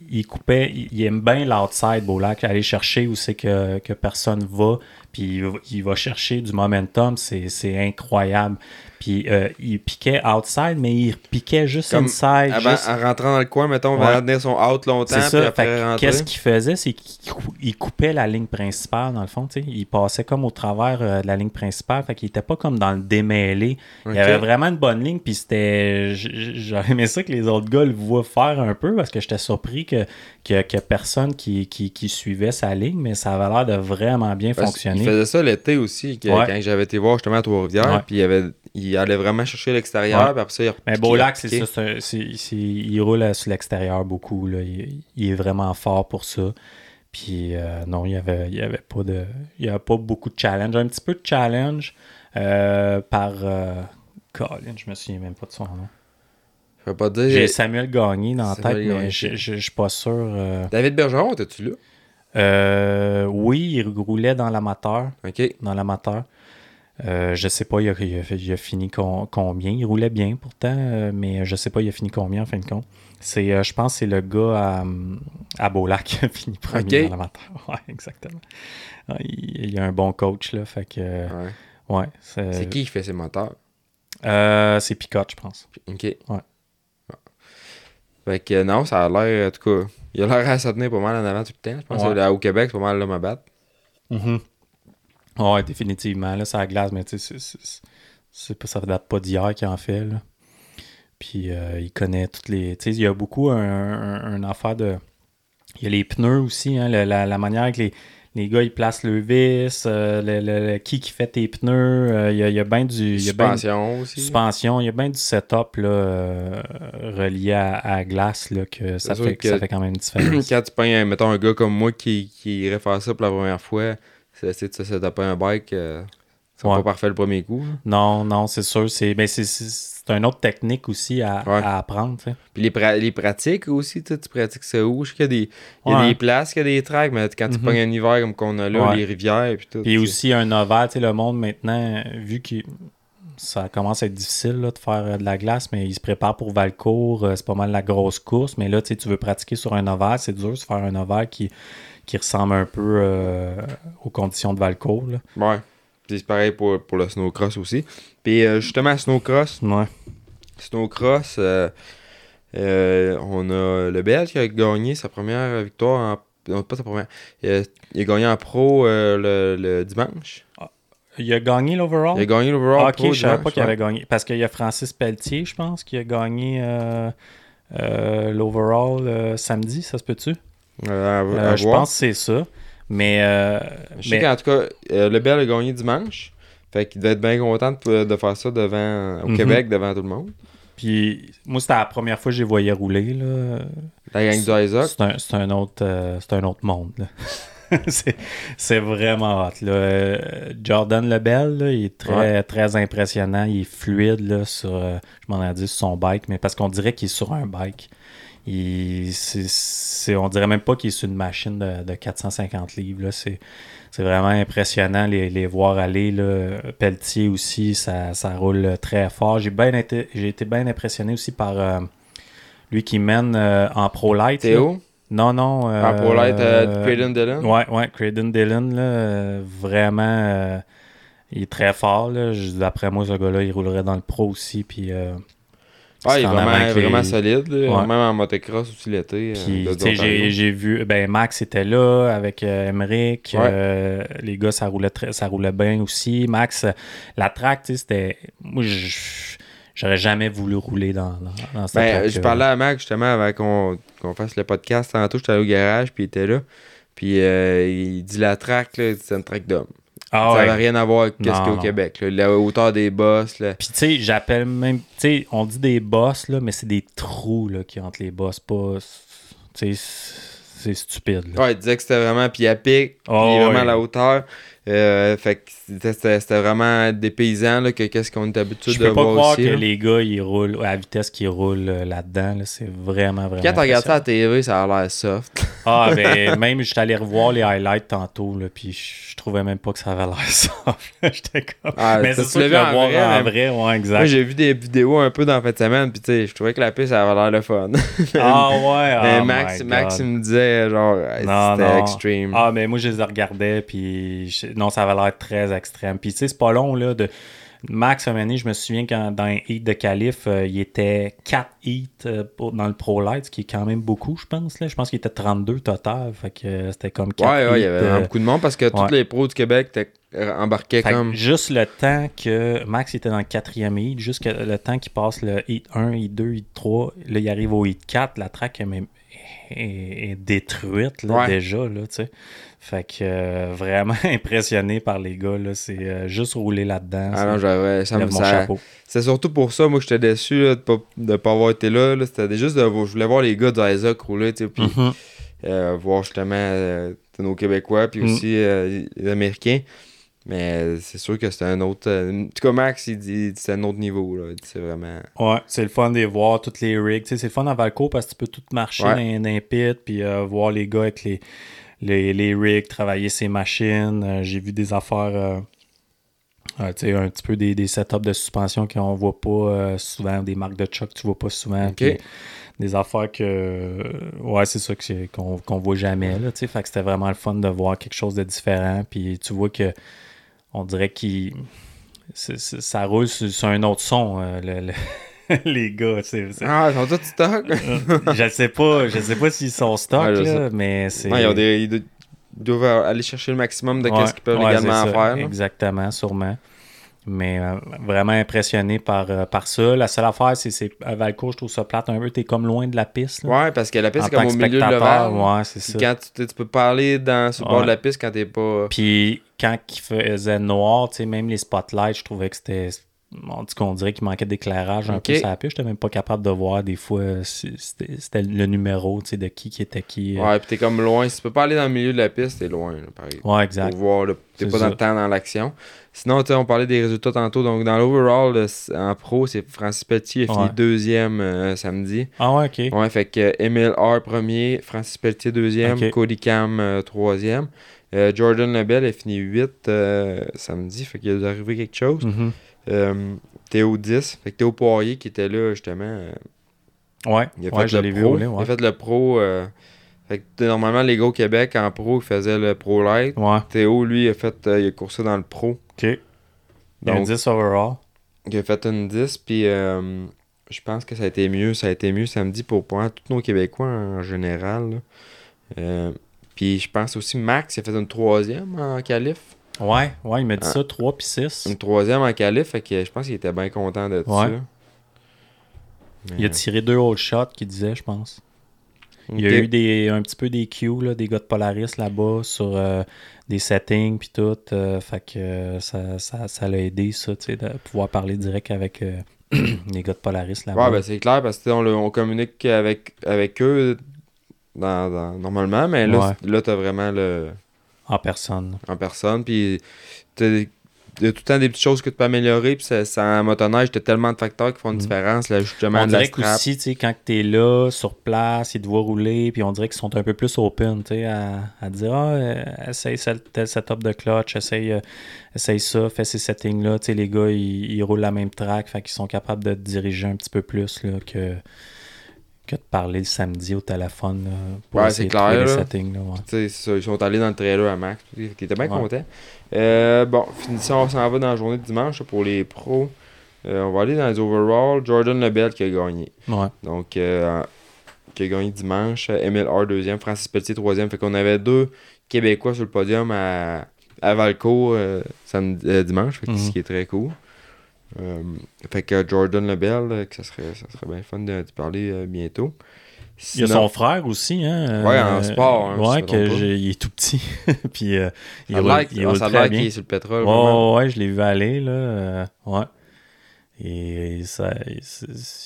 il, coupait, il, aime bien l'outside, Beaulac, aller chercher où c'est que, que personne va, puis il va chercher du momentum, c'est incroyable. Puis euh, il piquait outside, mais il piquait juste inside. En rentrant dans le coin, mettons, on va tenir son out longtemps. C'est ça. Qu'est-ce qu'il faisait? C'est qu'il coupait la ligne principale, dans le fond. Il passait comme au travers euh, de la ligne principale. Fait qu'il était pas comme dans le démêlé. Il y avait vraiment une bonne ligne. Puis c'était. J'aurais aimé ça que les autres gars le voient faire un peu parce que j'étais surpris que qu'il n'y a, personne qui, qui, suivait sa ligne, mais ça avait l'air de vraiment bien fonctionner. Il faisait ça l'été aussi, quand j'avais été voir justement à Trois-Rivières, puis il, avait, il allait vraiment chercher l'extérieur, puis après ça, il Mais Beaulac, c'est ça, il roule sur l'extérieur beaucoup, là. Il, est vraiment fort pour ça. Puis euh, non, il n'y avait, il avait, pas de, il y avait pas beaucoup de challenge. Un petit peu de challenge euh, par... Euh, Colin, je me souviens même pas de son nom. J'ai Samuel Gagné dans la tête, mais je suis pas sûr. David Bergeron, étais-tu là? Euh, oui, il roulait dans l'amateur. OK. Dans l'amateur. Euh, je sais pas, il a, fini combien? Il roulait bien pourtant, euh, mais je sais pas, il a fini combien en fin de compte. C'est, je pense que c'est le gars à, à Beaulac qui a fini premier dans l'amateur. Ouais, exactement. Il, a un bon coach, là. Fait que. Ouais. c'est, qui qui fait ses moteurs? c'est Picotte, je pense. OK. Ouais. Fait que non, ça a l'air, en tout cas, il a l'air à se tenir pas mal en avant tout le temps. Je pense que au Québec, c'est pas mal l'homme à battre. Mm Ouais, définitivement. Là, ça glace, mais tu sais, c'est, ça date pas d'hier qu'il en fait. Là. Puis euh, il connaît toutes les. Tu sais, il y a beaucoup un, un, affaire de. Il y a les pneus aussi, hein, la, la, manière avec les, les gars, ils placent le vis, euh, le, qui qui fait tes pneus. Euh, il y, a, bien du. suspension aussi. Suspension. Il y a bien du setup là, relié à, glace là, que, ça fait, que, ça fait quand même une différence. Quand tu prends, mettons, un gars comme moi qui, qui irait faire ça pour la première fois, se setuper un bike. c'est pas parfait le premier coup. Non, non, c'est sûr. C'est ben, c'est une autre technique aussi à, apprendre. Puis les, les, pratiques aussi, tu pratiques ça où? Je sais qu'il y a des, il y a des places, qu'il y a des tracks, mais quand tu mm un hiver comme qu'on a là, les rivières puis tout. Puis aussi un oval, tu sais, le monde maintenant, vu que ça commence à être difficile là, de faire euh, de la glace, mais il se prépare pour Valcourt, euh, c'est pas mal la grosse course, mais là, tu veux pratiquer sur un oval, c'est dur de faire un oval qui, qui ressemble un peu euh, aux conditions de Valcourt. Là. Ouais. C'est pareil pour, pour le snowcross aussi. Puis euh, justement, snowcross. Ouais. Snowcross, euh, euh, on a le Belge qui a gagné sa première victoire en. Non, pas sa première. Il a, gagné en pro le, dimanche. Ah, il a gagné l'overall? Il a gagné l'overall. Ah, ok, je savais pas qu'il avait gagné. Parce qu'il y a Francis Pelletier, je pense, qui a gagné l'overall samedi, ça se peut-tu? Je pense que c'est ça. Mais. Euh, je sais qu'en tout cas, euh, le Bell a gagné dimanche. Fait qu'il devait être bien content de, faire ça devant, au mhm. Québec, devant tout le monde. Puis, moi, c'était la première fois que je les voyais rouler. Là. La gang d'Isaac. C'est un, autre, euh, c'est un autre monde. c'est vraiment hot. Là. Jordan Lebel, là, il est très, très impressionnant. Il est fluide là, sur, je m'en ai dit, sur son bike, mais parce qu'on dirait qu'il est sur un bike. Il, c'est, on dirait même pas qu'il est sur une machine de, 450 livres. C'est, vraiment impressionnant les, les voir aller. Là. Pelletier aussi, ça, roule très fort. J'ai, bien été, j'ai été bien impressionné aussi par euh, lui qui mène euh, en Pro Light. Théo? Non, non. en Pro Light, euh, Craydon Dillon? Ouais, ouais, Craydon Dillon, là, vraiment, il est très fort. Là. D'après moi, ce gars-là, il roulerait dans le Pro aussi. Puis ah, il est vraiment, vraiment solide, même en motocross aussi l'été. Euh, j'ai vu, ben Max était là avec euh, Emmerich. Euh, les gars, ça roulait, très, ça roulait bien aussi. Max, la track, c'était. Moi, j'aurais jamais voulu rouler dans, dans, cette ben, Je parlais à Max justement avant qu'on fasse le podcast. Tantôt, j'étais allé au garage, puis il était là. Puis il dit la track, c'est une track d'homme. Ah ça n'avait rien à voir avec ce qu'il y a au Québec. La hauteur des bosses. Là. Puis tu sais, j'appelle même. Tu sais, on dit des bosses, là, mais c'est des trous là, qui entre les bosses. Pas. Tu sais, c'est stupide. Ouais, il disait que c'était vraiment. Puis à pic, ah puis vraiment la hauteur. Euh, fait que c'était- vraiment des paysans là, que qu'est-ce qu'on est habitué Je de peux pas voir croire aussi. que là. les gars, ils roulent à la vitesse qu'ils roulent euh, là-dedans. là. c'est vraiment, vraiment. Quand tu regardes ça à la TV, ça a l'air soft. Ah, ben, même, j'étais allé revoir les highlights tantôt, là, puis je je trouvais même pas que ça avait l'air ça. J'étais comme. Ah, mais c'est sûr que le en voir vrai, en mais- vrai, ouais, Moi, exact. j'ai vu des vidéos un peu dans la fin de semaine, puis tu sais, je trouvais que la piste, avait l'air le fun. Ah, ouais, Mais oh Max, Max, il me disait, genre, c'était extreme. Ah, mais moi, je les regardais, puis je- non, ça avait l'air très extrême. Puis, tu sais, c'est pas long, là, de. Max, un moment donné, je me souviens quand dans un heat de qualif, euh, il était 4 heats euh, dans le Pro Light, ce qui est quand même beaucoup, je pense. Là. Je pense qu'il était 32 total. Fait que euh, c'était comme 4 ouais, ouais, il y avait euh, beaucoup de monde parce que tous les pros du Québec étaient embarqués Fait comme. juste le temps que Max était dans le quatrième heat, juste que le temps qu'il passe le heat 1, heat 2, heat 3, là, il arrive au heat 4, la track est, même- est- est détruite là, Ouais. déjà. Là, fait que euh, vraiment impressionné par les gars. là. C'est euh, juste rouler là-dedans. Ah non, j'avais. Ça me lève mon ça- chapeau. C'est surtout pour ça, moi, que j'étais déçu là, de pas, de pas avoir été là. là. C'était juste de. Je voulais voir les gars d'Isaac rouler, puis Mhm. euh, voir justement nos Québécois, puis Mm. aussi les Américains. Mais c'est sûr que c'était un autre. euh, en tout cas, Max, il dit c'est un autre niveau. Là. C'est vraiment. Ouais, c'est le fun de voir, toutes les rigs. Tu sais, c'est le fun à Valco parce que tu peux tout marcher Ouais. dans, dans les pits, puis euh, voir les gars avec les, les, les rigs, travailler ces machines. Euh, J'ai vu des affaires, euh, tu sais, un petit peu des, des setups de suspension qu'on voit pas souvent, des marques de choc que tu vois pas souvent. Des affaires que. ouais, c'est ça c'est- qu'on qu'on voit jamais, là, tu sais. Fait que c'était vraiment le fun de voir quelque chose de différent. Puis tu vois que. On dirait qu'il. ça roule sur, sur un autre son, euh, le- le- les gars. c'est- Ah, ils sont tous stock. euh, je sais pas, je sais pas s'ils sont stock, Ouais, là, mais c'est. Non, ils, ont des- ils do- ils doivent aller chercher le maximum de Ouais, ce qu'ils peuvent ouais, faire. là. Exactement, sûrement. Mais euh, vraiment impressionné par, euh, par ça. La seule affaire, c'est c'est à Valco, je trouve ça plate un peu. T'es comme loin de la piste. là, Ouais, parce que la piste, c'est comme au milieu de l'ovale. Ouais, c'est ça. quand tu, tu peux pas aller dans, sur le bord Ouais. de la piste quand t'es pas. Puis quand il faisait noir, tu sais, même les spotlights, je trouvais que c'était. On dirait qu'il manquait d'éclairage un peu sur la piste. J'étais même pas capable de voir des fois si c'était le numéro tu sais, de qui qui était qui. euh. Ouais, puis t'es comme loin. Si tu peux pas aller dans le milieu de la piste, t'es loin, là, pareil. Ouais, exact. Pour voir, t'es pas dans le temps dans l'action. Sinon, on parlait des résultats tantôt. Donc, dans l'overall, en pro, c'est Francis Pelletier qui a fini Ouais. deuxième euh, samedi. Ah ouais, ok. Ouais, fait que euh, Emile R premier, Francis Pelletier deuxième. Cody Cam euh, troisième. Jordan Lebel a fini 8 samedi, fait qu'il est arrivé quelque chose. Mhm. Euh, Théo 10, fait que Théo Poirier qui était là justement, euh, Ouais, il a ouais, fait le pro. rouler, Il a fait le pro. euh, fait que normalement, les gars au Québec en pro, ils faisaient le pro light. Ouais, Théo, lui, a fait, euh, il a coursé dans le pro. ok. Il a un Donc, 10 overall. il a fait une 10, puis euh, je pense que ça a été mieux. Ça a été mieux samedi pour, pour tous nos Québécois en général. Euh, puis je pense aussi Max, il a fait une troisième en qualif. Ouais, ouais, il m'a dit Ah. ça, 3 puis 6. Une troisième en qualif, fait que je pense qu'il était bien content de Ouais. ça. Il a tiré deux old shots qu'il disait, je pense. Il y a eu des, un petit peu des cues, là, des gars de Polaris là-bas sur euh, des settings puis tout. euh, fait que euh, ça, ça, ça l'a aidé, ça, tu sais, de pouvoir parler direct avec euh, les gars de Polaris là-bas. Ouais, ben c'est clair parce sais, on, communique avec, avec eux dans, dans- normalement, mais là, c'est- là t'as vraiment le En personne. en personne. Puis il y a tout le temps des petites choses que tu peux améliorer. Puis ça, ça, en motoneige, t'as tellement de facteurs qui font une Mhm. différence. L'ajustement On de la dirait strap. qu'aussi, tu sais, quand tu es là, sur place, ils te voient rouler, puis on dirait qu'ils sont un peu plus open, tu sais, à, à dire, ah, euh, essaye tel setup de clutch, essaye, euh, essaye ça, fais ces settings-là. Tu sais, les gars, ils, ils roulent la même track, fait qu'ils sont capables de te diriger un petit peu plus, là, que, que de parler le samedi au téléphone, là, pour Ouais, essayer de trouver les settings, là, ouais. Ça, ils sont allés dans le trailer à Max. Qui était bien Ouais. content. Euh, bon, finissons, on s'en va dans la journée de dimanche pour les pros. Euh, on va aller dans les overall. Jordan Lebel qui a gagné. Ouais. Donc, euh, qui a gagné dimanche. Emile R deuxième, Francis Pelletier troisième. Fait qu'on avait deux Québécois sur le podium à, à Valco euh, samedi- dimanche, fait Mhm. ce qui est très cool. Euh, fait que Jordan Lebel, euh, que ça serait, ça serait bien fun de, de parler euh, bientôt. Il y a son frère aussi, hein. Ouais, en sport, hein, ouais, que j'ai- il est tout petit. Puis euh, il roule, l'air- il roule ça très bien. est sur le pétrole. Vraiment. ouais, je l'ai vu aller, là. euh, ouais. Et ça,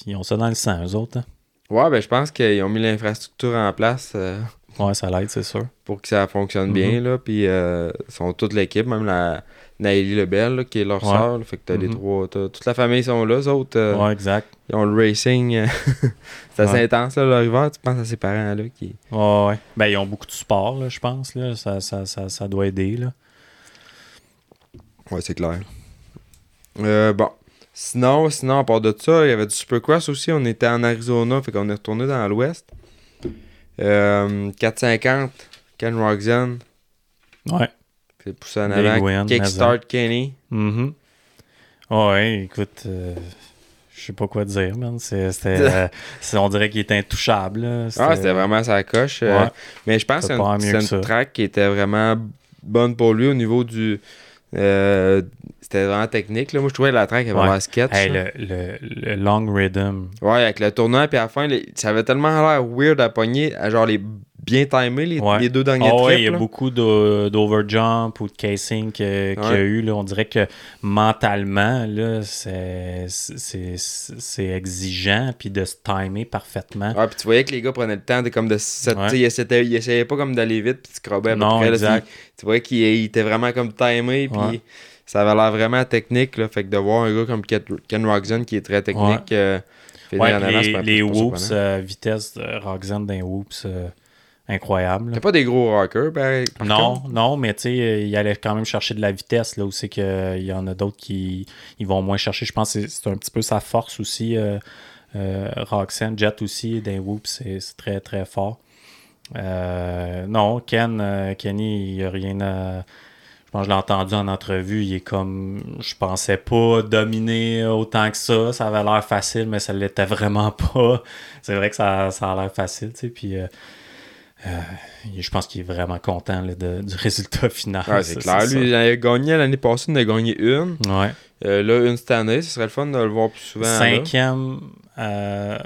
ils ont ça dans le sang, eux autres. hein. Ouais, ben je pense qu'ils ont mis l'infrastructure en place euh, Ouais, ça l'aide, c'est sûr. pour que ça fonctionne bien. Là. Puis ils sont toute l'équipe, même la Naëlie Lebel, là, qui est leur Ouais. sœur. Fait que t'as les Mhm. trois. toute la famille sont là, eux autres. euh, Ouais, exact. Ils ont le racing. euh, c'est assez Ouais. intense, là, leur hiver. Tu penses à ses parents, là, qui. Ouais, ouais. Ben, ils ont beaucoup de support, là, je pense. Là. Ça, ça, ça, ça doit aider. Là. Ouais, c'est clair. Euh, bon. Sinon, sinon, à part de ça, il y avait du Supercross aussi. On était en Arizona, fait qu'on est retourné dans l'ouest. Euh, 450, Ken Roxon, Ouais. C'est poussé en Big avant. win, Kickstart Kenny. Mhm. Ouais, écoute, euh, je sais pas quoi dire, man. C'est, c'était, euh, on dirait qu'il était intouchable. là. Ah, c'était vraiment sa coche. euh, mais je pense que c'est une, track qui était vraiment bonne pour lui au niveau du. c'était vraiment technique. Là. Moi, je trouvais la track avait Ouais. sketch. Hey, le, le, le long rhythm. Ouais, avec le tournant, puis à la fin, les- ça avait tellement l'air weird à pogner, à genre les bien timés, les, Ouais. les deux derniers ouais, trips. il y a là. beaucoup d'o- d'overjump ou de casing qu'il y a eu. Là. On dirait que mentalement, c'est, exigeant puis de se timer parfaitement. Ouais, puis tu voyais que les gars prenaient le temps de, comme de tu ils essayaient, pas comme d'aller vite puis de scrubber à peu Non, près, là. exact. Tu- tu voyais qu'ils ils étaient vraiment comme timés puis ça avait l'air vraiment technique là, fait que de voir un gars comme Ken, Roxon qui est très technique euh, Ouais, les, les whoops, euh, vitesse de Roxanne d'un whoops, euh, incroyable. T'as pas des gros rockers par Non, contre? non, mais tu sais, euh, il allait quand même chercher de la vitesse, là, où c'est qu'il y en a d'autres qui ils vont moins chercher. Je pense que c'est- un petit peu sa force aussi. Euh, euh, Roxanne, Jet aussi, d'un whoop, c'est très, très fort. Euh, non, Ken, euh, Kenny, il n'y a rien à. Je pense que je l'ai entendu en entrevue. Il est comme. Je pensais pas dominer autant que ça. Ça avait l'air facile, mais ça l'était vraiment pas. C'est vrai que ça, ça a l'air facile, tu sais. Puis. euh, euh, je pense qu'il est vraiment content là, de- du résultat final. Ouais, c'est clair. Lui, il a gagné l'année passée, il en a gagné une. Ouais. Euh, là, une cette année, ce serait le fun de le voir plus souvent. Cinquième euh,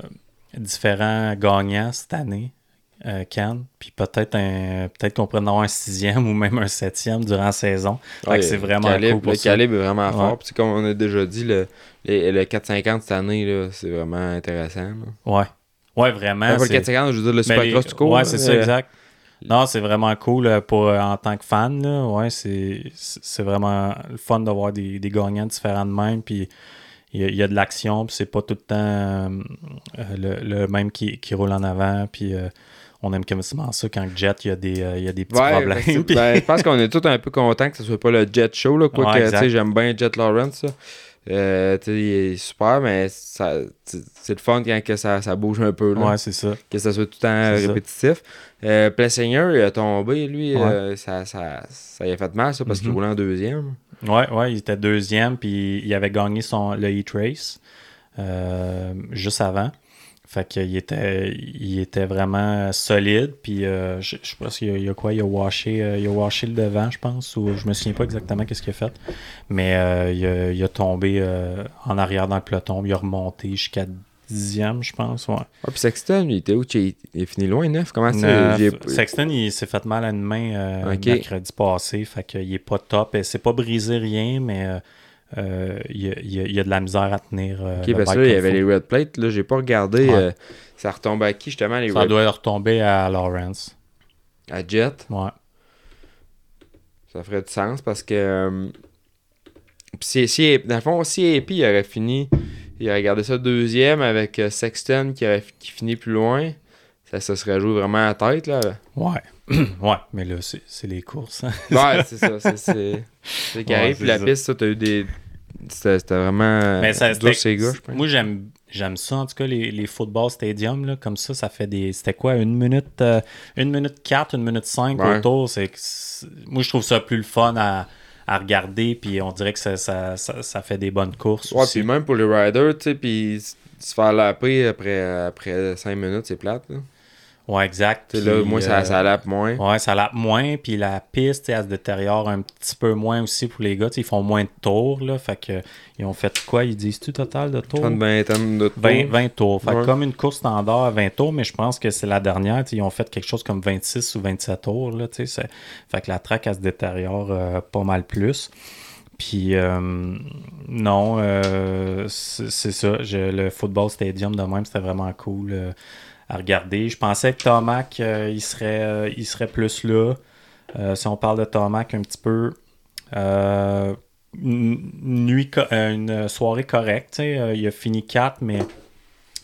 différent gagnant cette année, Cannes. Puis peut-être un peut-être qu'on pourrait en avoir un sixième ou même un septième durant la saison. Ouais, c'est le vraiment calibre, cool pour Le ça. calibre est vraiment fort. Puis, comme on a déjà dit, le, les- le 450 cette année, c'est vraiment intéressant. là. Ouais. Ouais, vraiment. Pas le c'est- 450, je veux dire le Mais les- Supercross tout court. Ouais, là, c'est ça, euh, exact. Non, c'est vraiment cool euh, pour, euh, en tant que fan. Là. Ouais, c'est, vraiment le fun d'avoir des, des gagnants différents de même. Puis il y, a- il y a de l'action, puis c'est pas tout le temps euh, le, le même qui, qui roule en avant. Puis euh, on aime quasiment ça quand Jet, il y a des, euh, il y a des petits Ouais, problèmes. Puis- ben, je pense qu'on est tous un peu contents que ce soit pas le Jet Show. Là, quoi Ouais, j'aime bien Jet Lawrence. ça. Euh, il est super, mais c'est le fun quand que ça, ça bouge un peu. Là, ouais, c'est ça. Que ça soit tout le temps répétitif. Euh, il a tombé, lui. Ouais. euh, ça, ça, ça lui a fait mal, ça, parce qu'il Mhm. roulait en deuxième. Ouais, ouais, il était deuxième, puis il avait gagné son, le Heat Race euh, juste avant. Fait qu'il était, il était vraiment solide, puis euh, je, je pense qu'il y y a quoi, il a washé, euh, il a washé le devant, je pense, ou je me souviens pas exactement qu'est-ce qu'il a fait, mais euh, il, a, il a tombé euh, en arrière dans le peloton, il a remonté jusqu'à dixième, je pense, ouais. Ah, puis Sexton, il était où? Il est fini loin, neuf? Comment ça Sexton, il s'est fait mal à une main euh, Ok. mercredi passé, fait qu'il est pas top. Et C'est pas brisé rien, mais euh, euh, il, y y a- il y a de la misère à tenir. euh, Ok, parce que là, il y avait les red plates. Là, j'ai pas regardé. Ouais. euh, ça retombe à qui, justement, les Ça red doit retomber à Lawrence. À Jet? Ouais. Ça ferait du sens parce que. Puis si, si, dans le fond, si AP il aurait fini, il aurait gardé ça deuxième avec Sexton qui, aurait, qui finit plus loin, ça se serait joué vraiment à la tête. là. Ouais. ouais, mais là, c'est c'est les courses. hein. Ouais, c'est ça. C'est carré. Ouais, Puis la ça. piste, ça, t'as eu des. C'était vraiment. Mais ça, gars, je pense. moi, j'aime j'aime ça, en tout cas, les, les football stadium, là, comme ça, ça fait des... C'était quoi, une minute, euh, une minute 4, une minute 5 Ouais. autour? C'est- moi, je trouve ça plus le fun à, à regarder, puis on dirait que ça, ça, ça, ça fait des bonnes courses Ouais, aussi. puis même pour les riders, tu sais, puis se faire laper après, après 5 minutes, c'est plate. Là. Ouais, exact. Là, moi, ça, euh, ça lape moins. Ouais, ça lappe moins, puis la piste, elle se détériore un petit peu moins aussi pour les gars. Ils font moins de tours, là. Fait que, ils ont fait quoi? Ils disent-tu total de tours? 30 vingtaine de tours. 20, 20 tours. Fait Ouais. comme une course standard à 20 tours, mais je pense que c'est la dernière. Ils ont fait quelque chose comme 26 ou 27 tours. Là, fait que la track, elle se détériore euh, pas mal plus. Puis euh, non, euh, c'est c'est ça. Je- le football stadium de même, c'était vraiment cool. À regarder. Je pensais que Tomac, euh, il, serait, euh, il serait plus là. Euh, si on parle de Tomac un petit peu, une, nuit une soirée correcte. il a fini 4, mais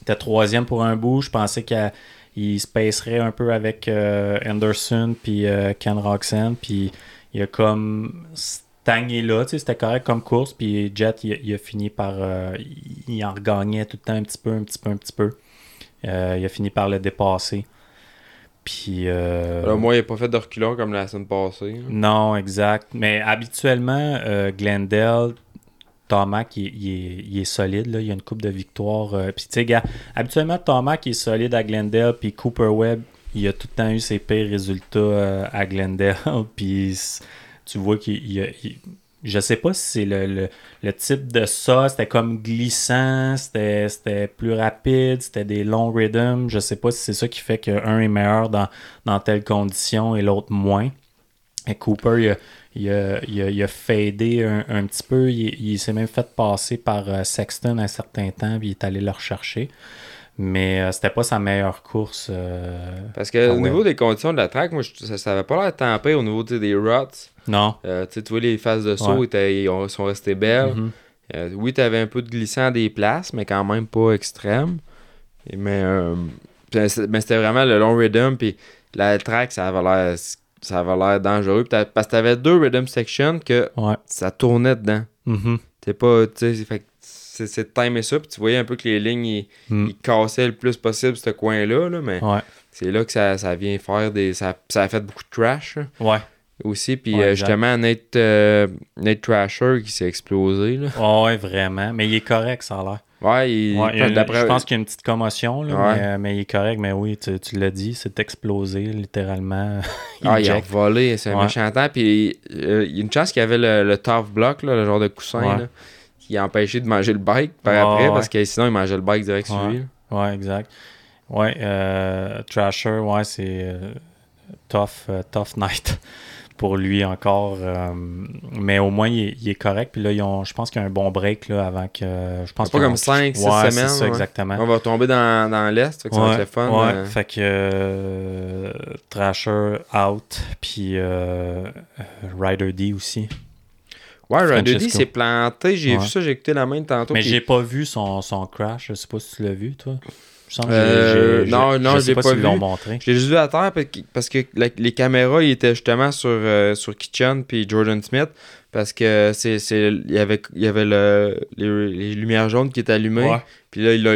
était troisième pour un bout. Je pensais qu'il il se pacerait un peu avec Anderson puis Ken Roxanne. Puis il a comme stagné là. C'était correct comme course. Puis Jet, il, a- il a fini par. il en regagnait tout le temps un petit peu, un petit peu, un petit peu. Euh, il a fini par le dépasser. Puis. euh, moi, il n'a pas fait de reculons comme la semaine passée. là. non, exact. Mais habituellement, euh, Glendale, Tomac, il, il est, il est solide. Là. Il y a une coupe de victoires. Puis, tu sais, gars, habituellement, Tomac est solide à Glendale. Puis, Cooper Webb, il a tout le temps eu ses pires résultats à Glendale. puis, tu vois qu'il je sais pas si c'est le, type de ça, c'était comme glissant, c'était plus rapide, c'était des longs rhythms. Je sais pas si c'est ça qui fait qu'un est meilleur dans, dans telles conditions et l'autre moins. Et Cooper, il a, il a, il fadé un, un petit peu. Il, il s'est même fait passer par euh, Sexton un certain temps, puis il est allé le rechercher. Mais euh, c'était pas sa meilleure course. euh, Parce que au niveau des conditions de la track, moi, je- ça, ça avait pas l'air pire au niveau des ruts. Non. Euh, tu vois, les phases de saut Ouais. étaient, ils ont- sont restées belles. Mhm. Euh, oui, tu avais un peu de glissant des places, mais quand même pas extrême. Et- mais euh, puis, c'est- mais c'était vraiment le long rhythm. Puis la track, ça avait l'air ça avait l'air dangereux. Parce que tu avais deux rhythm sections que Ouais. ça tournait dedans. Mhm. T'es pas. Fait c'est de timer ça. Puis tu voyais un peu que les lignes, ils, Mm. ils cassaient le plus possible ce coin-là. Là, mais Ouais. c'est là que ça, ça vient faire des. Ça, ça a fait beaucoup de trash. là, Ouais. aussi. Puis Ouais, euh, justement, Nate, euh, Nate Trasher qui s'est explosé. Là. Ouais, ouais, vraiment. Mais il est correct, ça a l'air. Ouais, il, Ouais, il une- je pense qu'il y a une petite commotion, là, Ouais. mais, mais il est correct. Mais oui, tu, tu l'as dit, c'est explosé, littéralement. Ah, il a volé, c'est un Ouais. méchant temps. Puis euh, il y a une chance qu'il y avait le, le tough block, là, le genre de coussin, là, qui a empêché de manger le bike par Ouais, après, ouais. parce que sinon il mangeait le bike direct sur Ouais. lui. Ouais, exact. Ouais, euh, Trasher, ouais, c'est euh, tough, euh, tough night pour lui encore. mais au moins, il est, il est correct. Puis là, ils ont, je pense qu'il y a un bon break là, avant que. Je pense Pas comme ont- 5, 6 ouais, semaines. ça, ouais. exactement. On va tomber dans, dans l'Est, fait que ça va Ouais, être fun. ouais, fait que Thrasher out, puis Rider D aussi. Ouais, Francesco. s'est planté. J'ai Ouais. vu ça, j'ai écouté la main tantôt. Mais puis- j'ai pas vu son, son crash, je sais pas si tu l'as vu, toi. Je sens que Euh, j'ai- j'ai- non, non, je l'ai pas pas l'ont vu. montré. Je l'ai juste vu à terre parce que, la- les caméras ils étaient justement sur, euh, sur Kitchen puis Jordan Smith parce que c'est il y avait il y avait le, les, les lumières jaunes qui étaient allumées puis là il a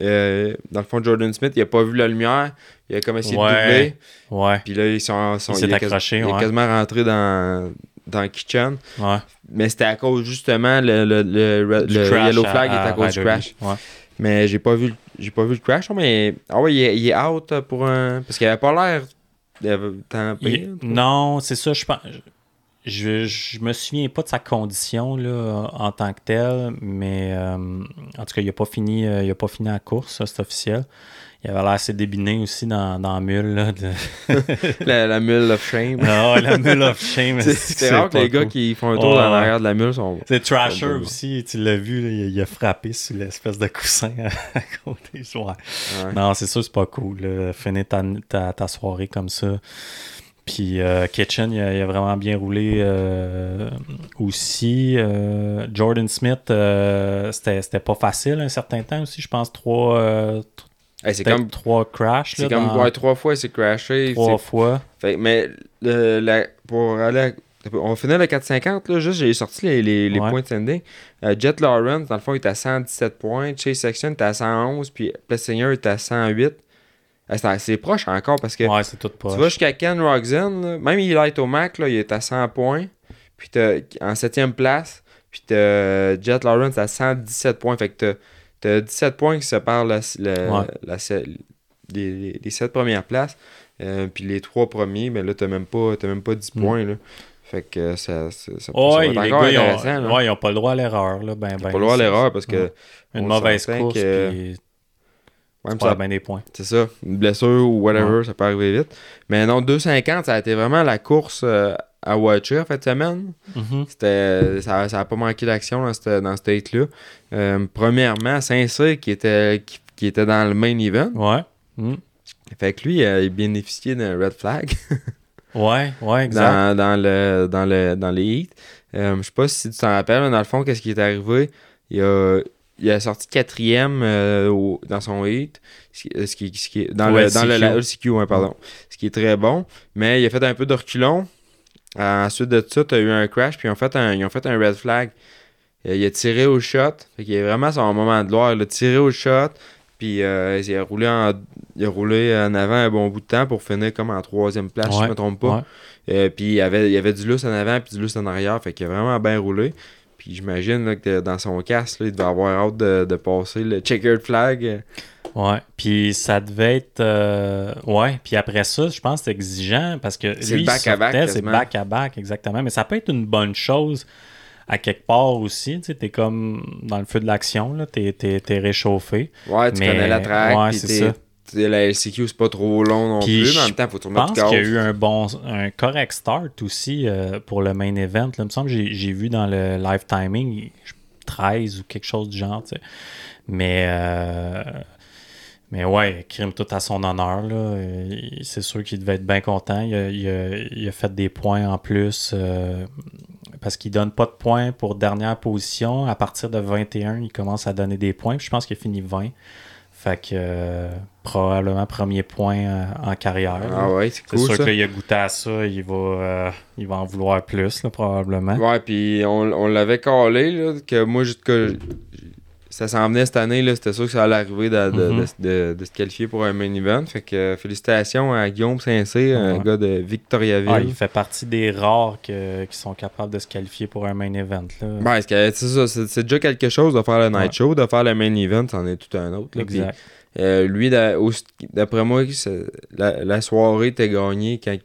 euh, dans le fond Jordan Smith il a pas vu la lumière il a comme essayé Ouais. de doubler Ouais, puis là ils sont, sont- Il accroché, est quasiment rentré dans dans Kitchen ouais. mais c'était à cause justement le, le, le, le- le yellow flag était à cause du crash Ouais. mais j'ai pas vu le- j'ai pas vu le crash mais ah ouais il est, il est out pour un parce qu'il avait pas l'air Il- non, c'est ça, je pense. Je, je me souviens pas de sa condition là, en tant que telle, mais euh, en tout cas, il a pas fini, euh, il a pas fini la course, c'est officiel. Il avait l'air assez débiné aussi dans, dans la mule. Là, de... la, la mule of shame. Ah, la mule of shame. C'est- rare que les gars qui font un tour dans l'arrière de la mule sont. C'est Trasher aussi, tu l'as vu, là, il, a frappé sur l'espèce de coussin à côté. Ouais. Non, c'est sûr, c'est pas cool. Là. Finir ta, ta, ta soirée comme ça. Puis euh, Kitchen, il a, il a vraiment bien roulé euh, aussi. Euh, Jordan Smith, euh, c'était c'était pas facile un certain temps aussi. Je pense trois, Hey, c'est comme, trois crashs. c'est comme dans- ouais, trois fois, c'est crashé. trois fois. Fait, mais le- la- pour aller. à- On finit le 450, là, juste j'ai sorti les, les, les Ouais. points de standing. Euh, Jet Lawrence, dans le fond, il était à 117 points. Chase Section était à 111, puis Plessinger était à 108. Euh, c'est assez proche encore parce que Ouais, c'est tout Tu proche. vas jusqu'à Ken Roxon, là, même il est au Mac, là, il est à 100 points. Puis t'as en 7 place. Puis t'as Jet Lawrence à 117 points. Fait que t'as- t'as 17 points qui séparent la, la, Ouais. la se- les, les, les 7 premières places. Euh, puis les 3 premiers, mais là, t'as même pas, même pas 10 Mm. points. Là. Fait que ça, ça, ça, les être encore gars, ils intéressant. ont, là. ouais, ils ont pas le droit à l'erreur. Ben, T'as ben, pas le droit à l'erreur parce que. Ouais. Une mauvaise course, que- puis Ouais, ça- bien des points. C'est ça, une blessure ou whatever, ça peut arriver vite. Mais non, 2,50, ça a été vraiment la course euh, à Watcher cette semaine. Mhm. C'était, ça n'a pas manqué d'action dans cette, dans cette là Euh, premièrement, Saint-Cyr qui était, qui, qui était dans le main event. Ouais. Hmm. Fait que lui, euh, il bénéficiait d'un red flag Ouais, ouais, exact. dans, dans, le, dans, le, dans les heats. Euh, je sais pas si tu t'en rappelles, mais dans le fond, qu'est-ce qui est arrivé? Il a, il a sorti quatrième euh, au- dans son heat, ce qui, ce qui- dans, le, dans le LCQ. la LCQ, ouais, pardon. Ce qui est très bon. Mais il a fait un peu de reculon. Euh, ensuite de ça, tu as eu un crash, puis ils ont fait un, ils ont fait un red flag. Euh, il a tiré au shot. Fait qu'il est vraiment son moment de gloire. Il a tiré au shot, puis euh, il, a roulé en, il a roulé en avant un bon bout de temps pour finir comme en troisième place, si je me trompe pas. ouais. Euh, puis il y avait, il avait du lousse en avant puis du lousse en arrière. Fait qu'il a vraiment bien roulé. Puis j'imagine que dans son casque, là, il devait avoir hâte de, de passer le checkered flag. Ouais, puis ça devait être. euh, Ouais, puis après ça, je pense que c'est exigeant parce que C'est le back-à-back, sortait, c'est quasiment. back-à-back, exactement. Mais ça peut être une bonne chose à quelque part aussi. Tu sais, t'es comme dans le feu de l'action, là, t'es, t'es, t'es réchauffé. Ouais, tu Mais- connais la track. ouais, c'est ça. La LCQ, c'est pas trop long non Puis plus. Mais en même temps, faut tourner Je pense qu'il y a eu un bon, un correct start aussi euh, pour le main event. Là. Il me semble que j'ai, j'ai vu dans le live timing 13 ou quelque chose du genre. tu sais. Mais, euh, mais ouais, crime tout à son honneur. Là. C'est sûr qu'il devait être bien content. Il a, il a- il a fait des points en plus euh, parce qu'il donne pas de points pour dernière position. À partir de 21, il commence à donner des points. Puis je pense qu'il a fini 20. Fait que euh, probablement premier point euh, en carrière. Ah ouais, c'est C'est cool sûr ça. qu'il a goûté à ça, il va, euh, il va en vouloir plus, là, probablement. Ouais, puis on, on l'avait calé, là, que moi, que ça s'en venait cette année, là, c'était sûr que ça allait arriver de, de, Mhm. de- de- de se qualifier pour un main event. Fait que euh, félicitations à Guillaume Saint-Cyr, un gars de Victoriaville. Ah, il fait partie des rares que- qui sont capables de se qualifier pour un main event. Là. Ben, c'est déjà quelque chose de faire le night Ouais. show, de faire le main event, c'en est tout un autre. là. Exact. euh, lui, d'après moi, la, la soirée était gagnée quand,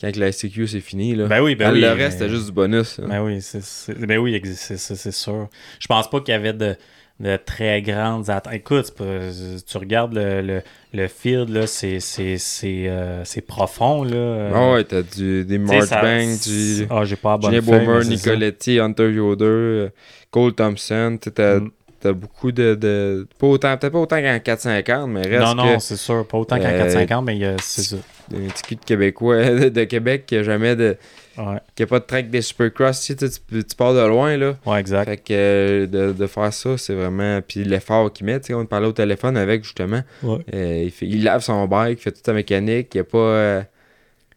quand la SCQ c'est fini. Là. Ben oui, ben oui. le reste, c'était juste du bonus. hein. Ben oui, c'est, ben oui, c'est, c'est- c'est sûr. Je pense pas qu'il y avait de, de très grandes attentes. Écoute, tu regardes le, le, le field, là, c'est, c'est, c'est, euh, c'est profond. Là. Ah ouais, t'as du, des tu sais, March ça- Banks, du Ah, j'ai pas Julien Boomer, ça. Nicoletti, Hunter Yoder, euh, Cole Thompson. T'as Mm. t'as beaucoup de, de- Pas autant, peut-être pas autant qu'en 450, mais reste Non, non, que c'est sûr. Pas autant qu'en euh, 450, mais c'est ça. Un petit cul de Québécois de Québec qui a jamais de. Ouais, qui a pas de track des Supercross. Tu, sais, tu, pars de loin, là. ouais exact. Fait que euh, de, de faire ça, c'est vraiment. Puis l'effort qu'il met, tu sais, on parlait au téléphone avec justement. Ouais. Euh, il, fait, il lave son bike, il fait toute sa mécanique, il y a pas. euh,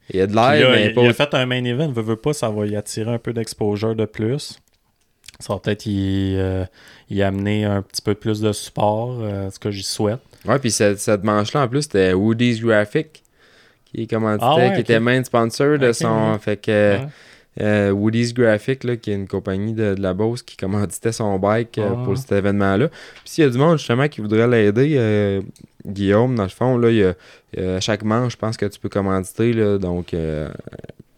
il y a de l'air, mais il, pas. il a fait un main event, veut, veut pas, ça va y attirer un peu d'exposure de plus. Ça va peut-être y, euh, y amener un petit peu plus de support, ce que j'y souhaite. Ouais, puis cette, cette manche-là, en plus, c'était Woody's Graphic, qui est commanditait, Ah ouais, qui était main sponsor de son. ouais. Fait que. Ouais. euh, Woody's Graphic, là, qui est une compagnie de, de la Beauce qui commanditait son bike euh, Ah. pour cet événement-là. Puis s'il y a du monde justement qui voudrait l'aider, euh, Guillaume, dans le fond, là, il y a, chaque manche, je pense que tu peux commanditer. Là, donc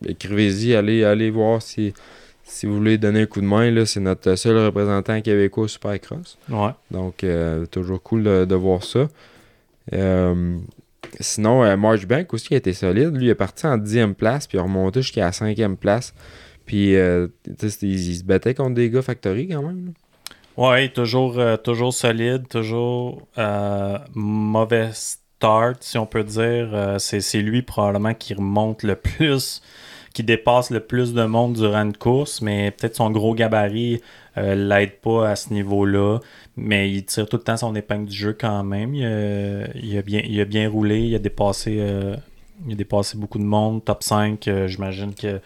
écrivez-y, allez, allez voir si, si vous voulez donner un coup de main. là, C'est notre seul représentant québécois au Supercross. Ouais. Donc toujours cool de, de voir ça. Sinon, euh, March Bank aussi a été solide. Lui, il est parti en 10e place, puis il est remonté jusqu'à la 5e place. Puis, euh, il, il se battait contre des gars Factory quand même. Ouais, toujours, euh, toujours solide, toujours euh, mauvais start, si on peut dire. C'est lui probablement qui remonte le plus, qui dépasse le plus de monde durant une course, mais peut-être son gros gabarit euh, l'aide pas à ce niveau-là. Mais il tire tout le temps son épingle du jeu quand même. Il a, il a bien, il a bien roulé, il a dépassé, euh, il a dépassé beaucoup de monde. Top 5, euh, j'imagine que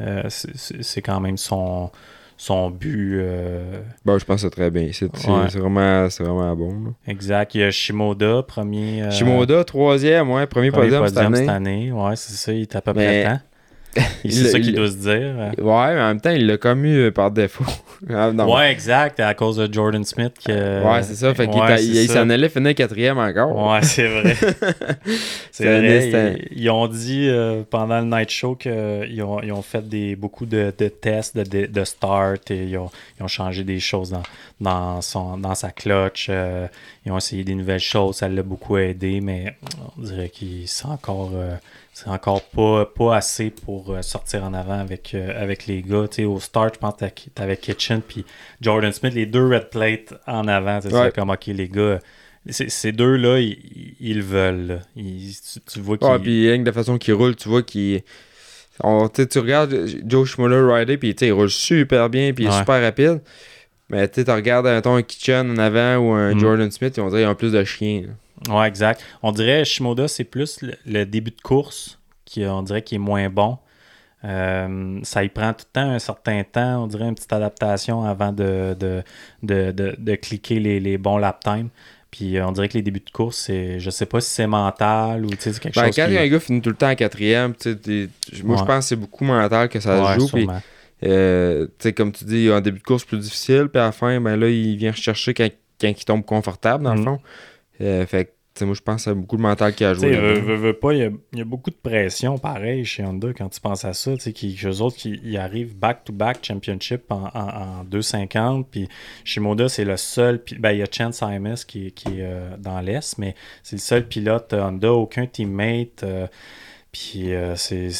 euh, c'est, quand même son, son but. euh, Bon, je pense que c'est très bien. C'est Ouais. vraiment, vraiment bon. là. Exact. Il y a Shimoda, premier. euh, Shimoda, troisième, ouais, premier, premier podium, cette année. cette année. Ouais, c'est ça. Il est à peu près temps. C'est ça il qu'il doit se dire. Ouais, mais en même temps, il l'a comme eu euh, par défaut. Ah, non. Ouais, exact. À cause de Jordan Smith. Que... Ouais, c'est ça. Fait qu'il Ouais, il, s'en allait finir quatrième encore. Ouais, c'est vrai. c'est un vrai. Ils, ils ont dit euh, pendant le night show qu'ils ont, ils ont fait des, beaucoup de, de tests de, de, start et ils ont, ils ont changé des choses dans, dans, son, dans sa clutch. euh, ils ont essayé des nouvelles choses. Ça l'a beaucoup aidé, mais on dirait qu'il c'est encore. euh, c'est encore pas, pas assez pour euh, sortir en avant avec, euh, avec les gars. Tu sais, au start, je pense que t'avais Kitchen puis Jordan Smith, les deux red plates en avant. C'est Ouais. comme OK, les gars, ces deux-là, ils, ils, le veulent. Ils, tu, tu, vois qu'ils. Ouais, puis rien que de façon qu'il roule, tu vois qu'il. On, tu regardes Joe Schmuller rider, puis il roule super bien, puis il est Ouais. super rapide. Mais tu regardes un, Kitchen en avant ou un Mm. Jordan Smith, on dirait qu'ils ont plus de chien. là. Ouais, exact. On dirait Shimoda, c'est plus le, le début de course qui, on dirait, qui est moins bon. Euh, ça y prend tout le temps un certain temps, on dirait une petite adaptation avant de, de, de, de, de cliquer les, les bons lap time. Puis euh, on dirait que les débuts de course, c'est, je sais pas si c'est mental ou tu sais, c'est quelque Ben, chose quand qui... un gars finit tout le temps en quatrième, moi je pense que c'est beaucoup mental que ça Ouais, se joue. Euh, comme tu dis, il y a un début de course plus difficile, puis à la fin, ben là, il vient rechercher quand, quand il tombe confortable, dans le Mm. fond. Euh, fait que, moi je pense c'est beaucoup le mental qui a joué. veux, veux- veux pas, il y, a, il y a beaucoup de pression, pareil, chez Honda, quand tu penses à ça. Tu sais, qui, eux autres, qui, ils arrivent back-to-back championship en, en, en 2,50. Puis Shimoda, c'est le seul. Ben, il y a Chance Simus qui, qui est euh, dans l'Est, mais c'est le seul pilote euh, Honda, aucun teammate. euh, puis c'est.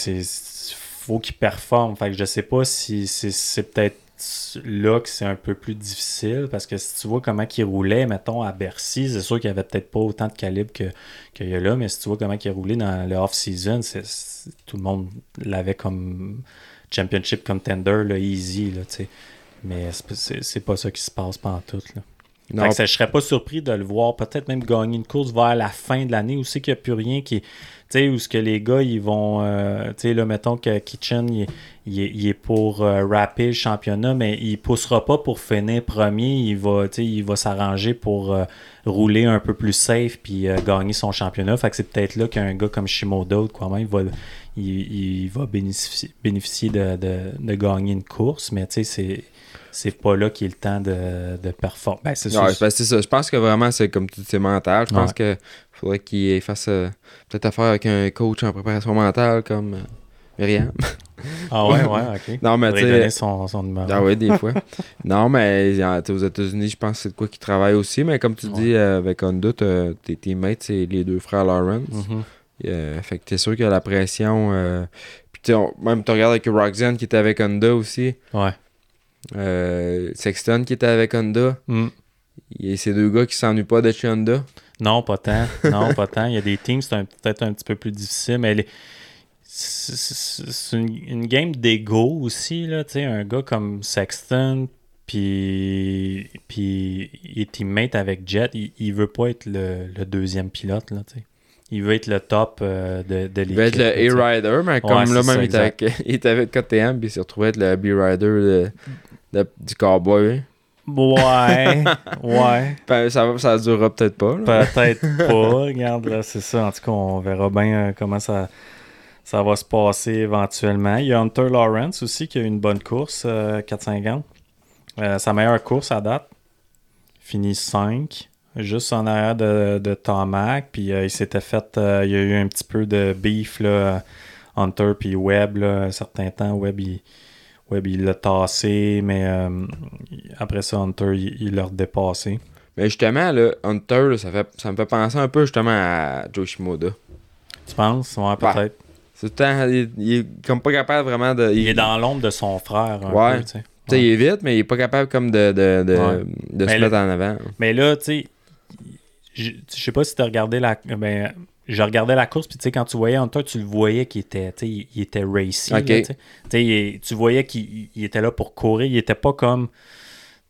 faut qu'il performe. Fait que je sais pas si c'est peut-être là que c'est un peu plus difficile parce que si tu vois comment il roulait, mettons, à Bercy, c'est sûr qu'il y avait peut-être pas autant de calibre que qu'il y a là, mais si tu vois comment il roulé dans le off-season, tout le monde l'avait comme championship contender, là, easy, là, tu sais. Mais c'est pas- ça qui se passe pendant tout. Là. Fait Non, que ça, je serais pas surpris de le voir peut-être même gagner une course vers la fin de l'année où c'est qu'il n'y a plus rien qui. Tu sais, où ce que les gars, ils vont. euh, tu sais, là, mettons que Kitchen, il, est- il est, il est pour euh, rapper le championnat, mais il poussera pas pour finir premier. Il va, tu sais, il va s'arranger pour euh, rouler un peu plus safe puis euh, gagner son championnat. Fait que c'est peut-être là qu'un gars comme Shimoda quoi même, il va, il, il va bénéficier, bénéficier de, de, de gagner une course, mais tu sais, c'est. C'est pas là qu'il est le temps de, de performer. Ben, c'est Ouais, ben, ça. Je pense que vraiment, c'est comme dis, c'est mental. Je pense Ouais. que faudrait qu'il fasse euh, peut-être affaire avec un coach en préparation mentale comme euh, Myriam. Ah ouais, ouais, ok. Non, mais tu sais. son, son numéro. Ah oui, des fois. non, mais aux États-Unis, je pense que c'est de quoi qu'ils travaillent aussi. Mais comme tu dis, euh, avec Honda, tes teammates, c'est les deux frères Lawrence. Mhm. Euh, fait que t'es sûr qu'il y a la pression. Puis tu même tu regardes avec Roxanne qui était avec Honda aussi. Ouais. Euh, Sexton qui était avec Honda. Mm. Il y a ces deux gars qui s'ennuient pas de chez Honda. Non, pas tant. Non, pas tant. Il y a des teams, c'est peut-être un petit peu plus difficile, mais les- c'est une, une game d'ego aussi, là. Un gars comme Sexton, puis, puis il est teammate avec Jet, il, il veut pas être le, le deuxième pilote, là. Il veut être le top euh, de, de l'équipe. Il va être le. A-Rider, mais comme Ouais, là, même, ça, il, était avec, il était avec KTM, puis il s'est retrouvé être le B-Rider de- de- du Cowboy. Ouais, ouais. Ben, ça, ça durera peut-être pas. là. Peut-être pas. Regarde, là, c'est ça. En tout cas, on verra bien euh, comment ça, ça va se passer éventuellement. Il y a Hunter Lawrence aussi qui a eu une bonne course, euh, 450. Euh, sa meilleure course à date. Fini 5. Juste en arrière de, de Tomac. Puis euh, il s'était fait. il y a eu un petit peu de beef, là, Hunter puis Webb, là, un certain temps. Webb, il. Webb, il l'a tassé, mais euh, après ça, Hunter, il l'a redépassé. Mais justement, là, Hunter, là, ça, fait, ça me fait penser un peu justement à Joe Shimoda. Tu penses? Ouais, peut-être. C'est tout le temps, il, il est comme pas capable vraiment de. Il est dans l'ombre de son frère un Ouais. peu, tu sais. Tu sais, il est vite, mais il est pas capable comme de, de, de, Ouais. de se mettre en avant. Mais là, tu sais, je je sais pas si tu as regardé la. Ben, je regardais la course, puis tu sais, quand tu voyais Hunter, tu le voyais qu'il était, il, il était racy. là, tu il- voyais qu'il il était là pour courir. Il était pas comme.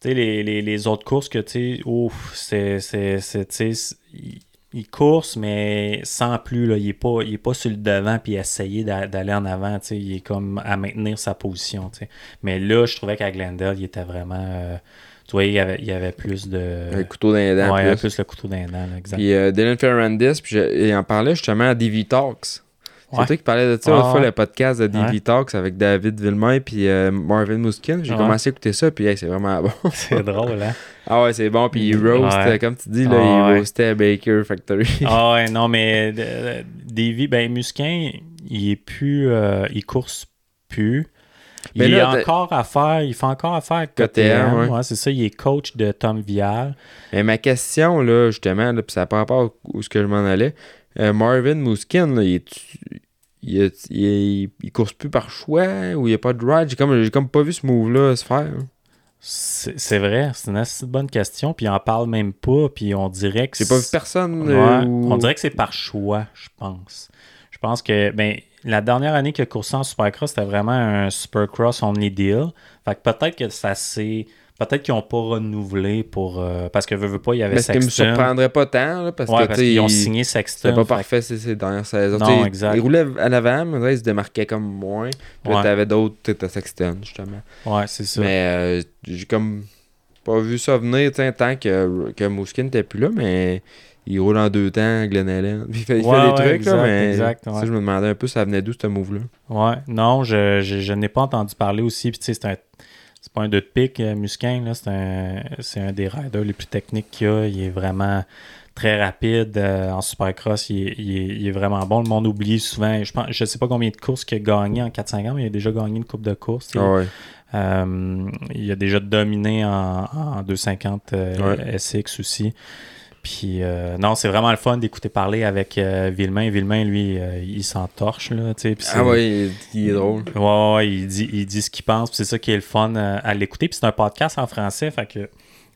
Tu sais, les, les, les autres courses que, tu sais, ouf, c'est. il, il course, mais sans plus, là. Il est pas, il est pas sur le devant, puis essayer d'a- d'aller en avant. Il est comme à maintenir sa position. Mais là, je trouvais qu'à Glendale, il était vraiment. euh, tu vois, il y avait, il y avait plus de. Un couteau. Ouais, il y avait plus. le couteau d'un dent, exact. Puis euh, Dylan Ferrandis, puis je- il en parlait justement à DV Talks. C'est Ouais. toi qui parlais de ça Ah, l'autre fois, ouais. le podcast de DV Ouais. Talks avec David Villemay puis euh, Marvin Mouskin. J'ai Ouais. commencé à écouter ça, puis hey, c'est vraiment bon. C'est drôle, hein? ah ouais, c'est bon. Puis il roast, comme tu dis, là, Ah il roastait à Baker Factory. Ah ouais, non, mais euh, Davy, ben Musquin, il est plus. euh, il course plus. Mais il là, a t'as- encore affaire, il fait encore affaire KTM, ouais. ouais, c'est ça, il est coach de Tom Vial. Mais ma question, là, justement, là, puis ça par rapport où ce que je m'en allais, euh, Marvin Mouskin, là, il, est, il, est- il, est- il course plus par choix ou il n'y a pas de ride? J'ai comme, comme pas vu ce move-là se faire. C'est c'est vrai, c'est une assez bonne question, puis on en parle même pas, puis on dirait que J'ai pas vu personne. Ouais, euh, On dirait que c'est par choix, je pense. Je pense que ben, la dernière année qu'il a coursé en Supercross, c'était vraiment un Supercross only deal. Fait que peut-être que ça s'est. Peut-être qu'ils n'ont pas renouvelé pour. euh, parce que veux, veux pas, il y avait Mais ce qui me Sexton. surprendrait pas tant, là, parce ouais, que qu'ils ont signé Sexton. C'était pas fait parfait ces, ces dernières saisons. Non, exact. Il roulait à l'avant, mais là, il se démarquait comme moins. Puis là, Ouais. t'avais d'autres, tu sais, Sexton, justement. Ouais, c'est ça. Mais euh, j'ai comme pas vu ça venir, tant que, que Mouskin n'était plus là, mais il roule en deux temps, Glen Allen. Puis il fait, il fait Ouais, des ouais, trucs, exact, là, mais exact, ouais. je me demandais un peu ça venait d'où, ce move-là? Ouais, non, je, je, je n'ai pas entendu parler aussi. Puis tu sais, c'est un. C'est pas un deux de pique, euh, Musquin, là. C'est un, c'est un des riders les plus techniques qu'il y a. Il est vraiment très rapide euh, en supercross. Il est, il, est, il est vraiment bon. Le monde oublie souvent. Je pense, je sais pas combien de courses qu'il a gagné en 4-5 ans, mais il a déjà gagné une coupe de courses. Ah ouais. Euh, il a déjà dominé en, en 250 euh, SX aussi. Puis euh, non, c'est vraiment le fun d'écouter parler avec euh, Villemain. Villemain, lui, euh, il s'entorche, là, Ah ouais, il, il est drôle. Ouais, ouais, ouais, il dit, il dit ce qu'il pense, c'est ça qui est le fun euh, à l'écouter. Puis c'est un podcast en français, fait que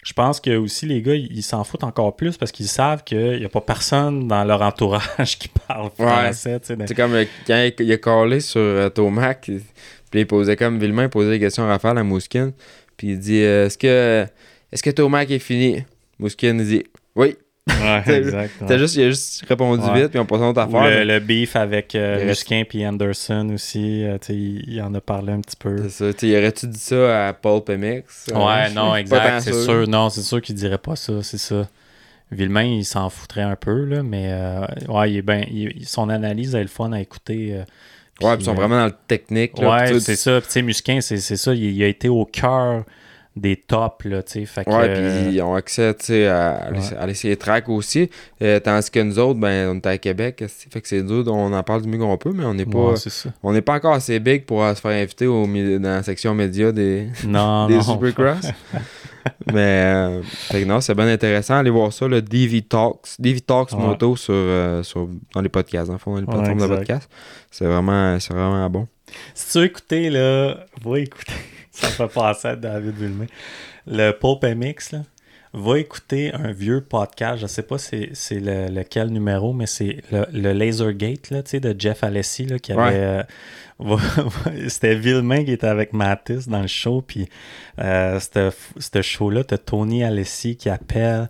je pense que aussi les gars, ils s'en foutent encore plus parce qu'ils savent qu'il n'y a pas personne dans leur entourage qui parle français. tu sais. C'est comme quand il, a collé sur Tomac, il- puis il posait comme Villemain, il posait des questions à Raphaël à Mouskin, puis il dit Est-ce que est-ce que Tomac est fini? Mouskin il dit Oui. Ouais, T'as- exact. ouais. T'as juste, il a juste répondu Ouais. vite, puis on passe à affaire. le, le beef avec euh, Musquin puis Anderson aussi, euh, il, il en a parlé un petit peu. C'est ça. Tu dit ça à Paul Pemix Ouais, non, Pas exact, c'est sûr. Non, c'est sûr qu'il dirait pas ça, c'est ça. Villemain, il s'en foutrait un peu, là, mais euh, ouais, il est ben, il- son analyse est le fun à écouter. euh, Ouais, puis ils sont euh, vraiment dans le technique. Là, Ouais, c'est ça. Puis, Tu sais, Musquin, c'est c'est ça. Il, il a été au cœur des tops, là, tu sais. Fait que, Ouais, euh, puis ils ont accès tu sais, à, Ouais. à laisser les tracks aussi. Euh, tandis que nous autres, ben, on est à Québec. Fait que c'est dur, on en parle du mieux qu'on peut, mais on n'est pas, ouais, on n'est pas encore assez big pour se faire inviter au, dans la section média des, Non, des non. Supercross. mais euh, fait que non, c'est bien intéressant. Allez voir ça, le DV Talks. DV Talks moto sur, euh, sur, dans les podcasts, fond, dans les plateformes de exact. podcasts. C'est vraiment, c'est vraiment bon. Si tu veux écouter, là, va écouter. Ça me fait penser à David Villemain. Le Pulp MX, là, va écouter un vieux podcast. Je sais pas c'est, c'est le, lequel numéro, mais c'est le, le Lasergate, là, de Jeff Alessi, là, qui avait... Ouais. euh, c'était Villemain qui était avec Mattis dans le show, puis euh, ce show-là, t'as Tony Alessi qui appelle,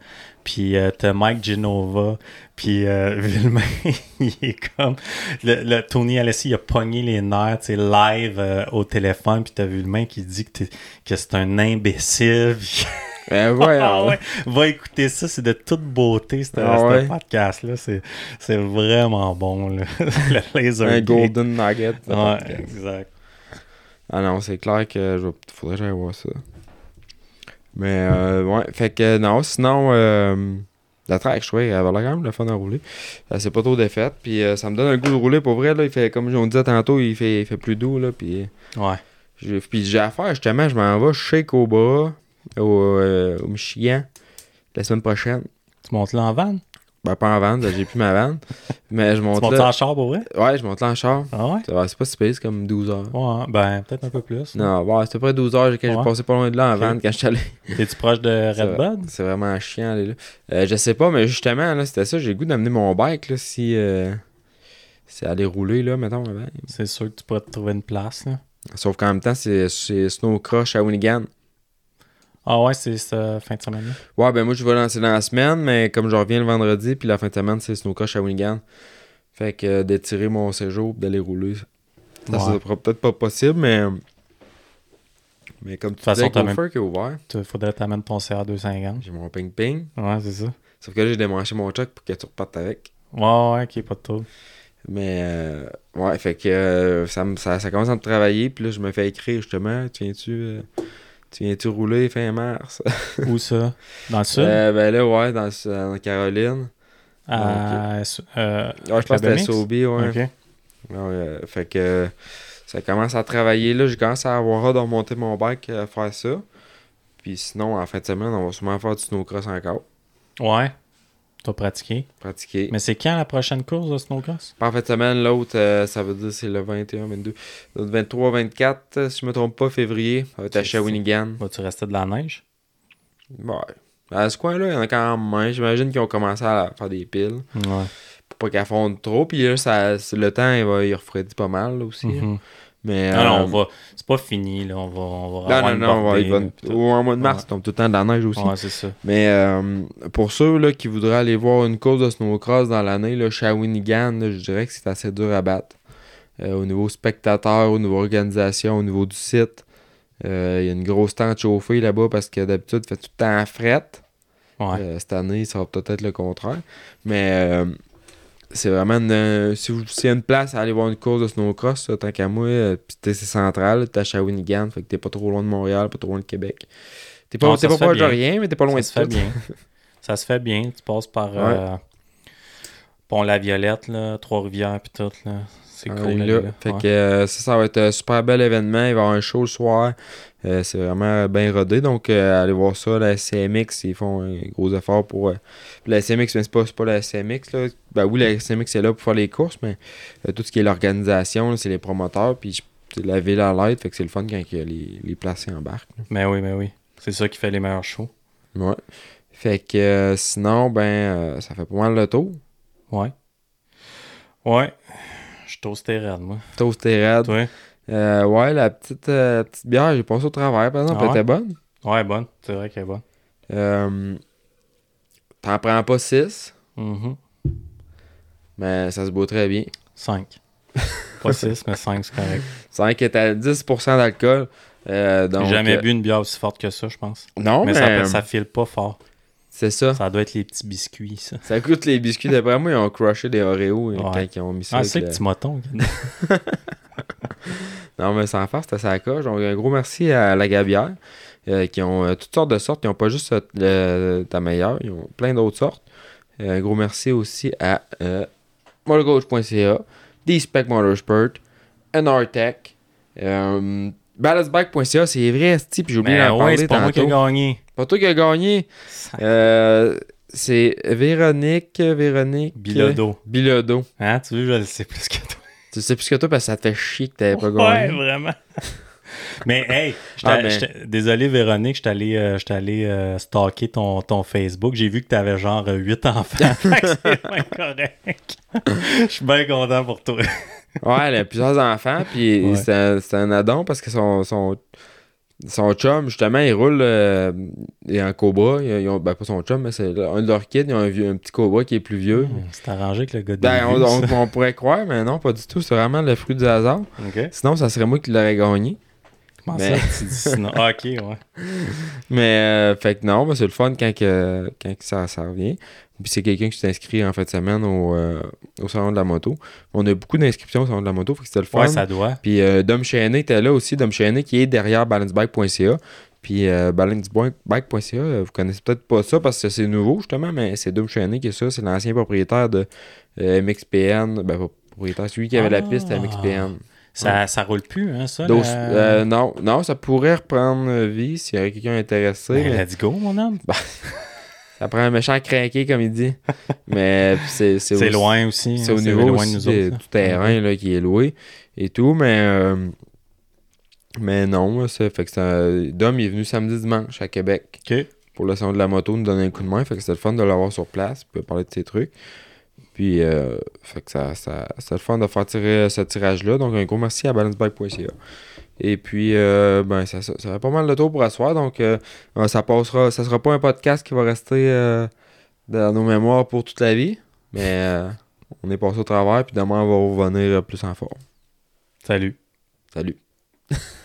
puis euh, t'as Mike Genova, puis euh, Villemain, il est comme... Le, le Tony Alessi, il a pogné les nerfs, tu live euh, au téléphone, puis t'as Villemain qui dit que, que c'est un imbécile, puis- Ben, ouais, Ah ouais, va écouter ça, c'est de toute beauté, ce Ah ouais. podcast-là, c'est vraiment bon, là. le laser un. Golden Nugget. Ouais, podcast. exact. Ah non, c'est clair que je faudrait que j'aille voir ça. Mais euh, ouais, fait que non, sinon euh, la track, je trouvais, elle avait quand même le fun à rouler. Euh, c'est pas trop défaite, puis euh, ça me donne un goût de rouler pour vrai là, il fait comme on disait tantôt, il fait il fait plus doux là, puis Ouais. puis j'ai affaire justement, je m'en vais chez Cobra au, euh, au Michigan la semaine prochaine. Tu montes là en van? Ben pas en vente, j'ai plus ma vanne, mais je Tu monte montes là. en char pour vrai? Ouais, je monte là en char. Ah ouais? C'est pas si pire, c'est comme 12 heures. Ouais, ben peut-être un peu plus. Non, ouais, c'était près 12 heures quand j'ai Ouais. passé pas loin de là en Ok. vente quand je suis allé. T'es-tu proche de C'est- Redbud? C'est vraiment chiant, aller là. Euh, je sais pas, mais justement, là, c'était ça. J'ai le goût d'amener mon bike, là, si. Euh, si aller rouler, là, mettons. avant. C'est sûr que tu pourrais te trouver une place, là. Sauf qu'en même temps, c'est c'est Snow Crush à Winigan. Ah ouais, c'est cette fin de semaine Ouais, ben moi, je vais lancer dans la semaine, mais comme je reviens le vendredi, puis la fin de semaine, c'est Snow Crush à Winigan. Fait que euh, d'étirer mon séjour d'aller rouler. Ça, Ouais. ça sera peut-être pas possible, mais. Mais comme tu disais, Gopher qui est ouvert, Il faudrait t'amener ton CA 250. j'ai mon ping-ping. Ouais, c'est ça. Sauf que là, j'ai démanché mon truck pour que tu repartes avec. Ouais, ouais, est pas de tout. Mais euh, ouais, fait que euh, ça, ça, ça commence à me travailler. Puis là, je me fais écrire justement. Tu viens-tu euh, tu viens-tu rouler fin mars? Où ça? Dans le sud? Euh, ben là, ouais, dans, dans Caroline. à... euh, Ouais, je pense que c'était? Sobi, ouais. Ok. Ouais, euh, fait que euh, ça commence à travailler. Là, j'ai commencé à avoir hâte de remonter mon bike à faire ça. Puis sinon, en fin de semaine, on va sûrement faire du snowcross encore. Ouais. T'as pratiqué. pratiqué. Mais c'est quand la prochaine course de snowcross? Pas en fin de semaine, l'autre, euh, ça veut dire c'est le 21, 22. L'autre 23, 24, euh, si je me trompe pas, février. Ça va être à Shawinigan. Vas-tu rester de la neige? Ouais. À ce coin-là, il y en a quand même moins. J'imagine qu'ils ont commencé à faire des piles. Ouais. Pour pas qu'elles fondent trop. Puis là, ça, le temps, il, va, il refroidit pas mal là, aussi. là. Mhm. Mais. Non, non, euh, on va. C'est pas fini, là. On va. On va Non, non, non, on va- au en mois de mars, Ouais. tombe tout le temps de la neige aussi. Ouais, c'est ça. Mais euh, pour ceux là, qui voudraient aller voir une course de snowcross dans l'année, Shawinigan, là, je dirais que c'est assez dur à battre. Euh, au niveau spectateur, au niveau organisation, au niveau du site. Euh, Il y a une grosse tente chauffée là-bas parce que d'habitude, il fait tout le temps fret. Ouais. Euh, cette année, ça va peut-être le contraire. Mais euh, c'est vraiment une, euh, si vous a une place à aller voir une course de snowcross, tant qu'à moi, euh, c'est central, t'es à Shawinigan, fait que t'es pas trop loin de Montréal, pas trop loin de Québec. T'es pas, Non, t'es pas fait proche de rien, mais t'es pas loin ça de se fait tout. bien. ça se fait bien. Tu passes par euh, Pont-la-Violette, là, Trois-Rivières, puis tout. Là. C'est Ah, cool. là. aller là. Fait Ouais. que euh, ça, ça va être un super bel événement. Il va y avoir un show le soir. Euh, c'est vraiment bien rodé. Donc, euh, allez voir ça. La SCMX, ils font un gros effort pour. euh, la SCMX, mais c'est pas, pas la SCMX. Là. Ben oui, la SCMX est là pour faire les courses, mais euh, tout ce qui est l'organisation, c'est les promoteurs. Puis la ville à l'aide. Fait que c'est le fun quand il y a les, les placés embarquent. là. Mais oui, mais oui. C'est ça qui fait les meilleurs shows. Ouais. Fait que sinon, ben, ça fait pas mal le tour. Ouais. Ouais. Je suis toasté raide, moi. Toast et raide. Toi? Euh, ouais, la petite, euh, petite bière, j'ai passé au travers, par exemple, Ah elle était bonne. Ouais, bonne. C'est vrai qu'elle est bonne. Euh, T'en prends pas 6, Mhm. mais ça se boit très bien. 5. Pas 6, mais 5, c'est correct. 5 est à 10% d'alcool. Euh, J'ai jamais bu une bière aussi forte que ça, je pense. Non, mais, mais ça, ça file pas fort. c'est ça. Ça doit être les petits biscuits, ça. Ça coûte les biscuits. D'après moi, ils ont crushé des Oreos Ouais. quand ils ont mis ça. Ah, c'est le petit moton. Non, mais sans faire, c'était sa coche. Donc, un gros merci à la Gabière, euh, qui ont euh, toutes sortes de sortes. Ils n'ont pas juste euh, ta meilleure, ils ont plein d'autres sortes. Un gros merci aussi à euh, motorcoach.ca, D-Spec Motorsport, NRTech, euh, Ballastbike.ca, c'est vrai, puis j'ai oublié Mais d'en ouais, parler c'est pas moi qui ai gagné. Pas toi qui as gagné. Euh, c'est Véronique, Véronique... Bilodo. Bilodeau. Hein, tu veux, je le sais plus que toi. Tu sais plus que toi parce que ça te fait chier que t'avais pas Ouais, gagné. vraiment. Mais hey, Ah, mais- j'étais- désolé Véronique, j'étais allé, euh, allé euh, stalker ton, ton Facebook. J'ai vu que t'avais genre 8 enfants. C'est correct. Je suis bien content pour toi. Ouais, elle a plusieurs enfants, puis Ouais. c'est un, c'est un addon parce que son, son, son chum, justement, il roule euh, il est en cobra. Ils, ils ont, ben, pas son chum, mais c'est un de leurs kids. Ils ont un, vieux, un petit cobra qui est plus vieux. C'est arrangé que le gars de Ben, on, on- pourrait croire, mais non, pas du tout. C'est vraiment le fruit du hasard. Sinon, ça serait moi qui l'aurais gagné. Mais- ça, tu dis sinon? Ah, ok, ouais. Mais, euh, fait que non, ben, c'est le fun quand, que, quand que ça, ça revient. Puis c'est quelqu'un qui s'est inscrit en fin de semaine au, euh, au Salon de la moto. On a beaucoup d'inscriptions au Salon de la moto, fait que c'était le fun. Ouais, ça doit. Puis euh, Dom Chéné était là aussi. Dom Chéné qui est derrière balancebike.ca. Puis euh, balancebike.ca, vous connaissez peut-être pas ça parce que c'est nouveau justement, mais c'est Dom Chéné qui est ça. C'est l'ancien propriétaire de MXPN. Ben, propriétaire, celui qui avait la piste à Ah. MXPN. Ça, ça roule plus, hein, ça? Donc, la- euh, non, non, ça pourrait reprendre vie s'il y avait quelqu'un intéressé. Ben, mais let's go, mon homme. ça prend un méchant craqué, comme il dit. mais c'est C'est loin aussi. C'est hein, au niveau loin aussi de nous autres. du terrain là, qui est loué et tout, mais euh, mais non, ça fait que ça, Dom il est venu samedi dimanche à Québec pour le salon de la moto nous donner un coup de main, fait que c'était le fun de l'avoir sur place, puis parler de ses trucs. Puis euh, fait que ça, ça c'est le fun de faire tirer ce tirage là, donc un gros merci à balancebike.ca. Et puis euh, ben ça, ça, ça fait pas mal de tour pour asseoir, donc euh, ça passera ça sera pas un podcast qui va rester euh, dans nos mémoires pour toute la vie, mais euh, on est passé au travers, puis demain, on va revenir plus en forme. Salut. Salut.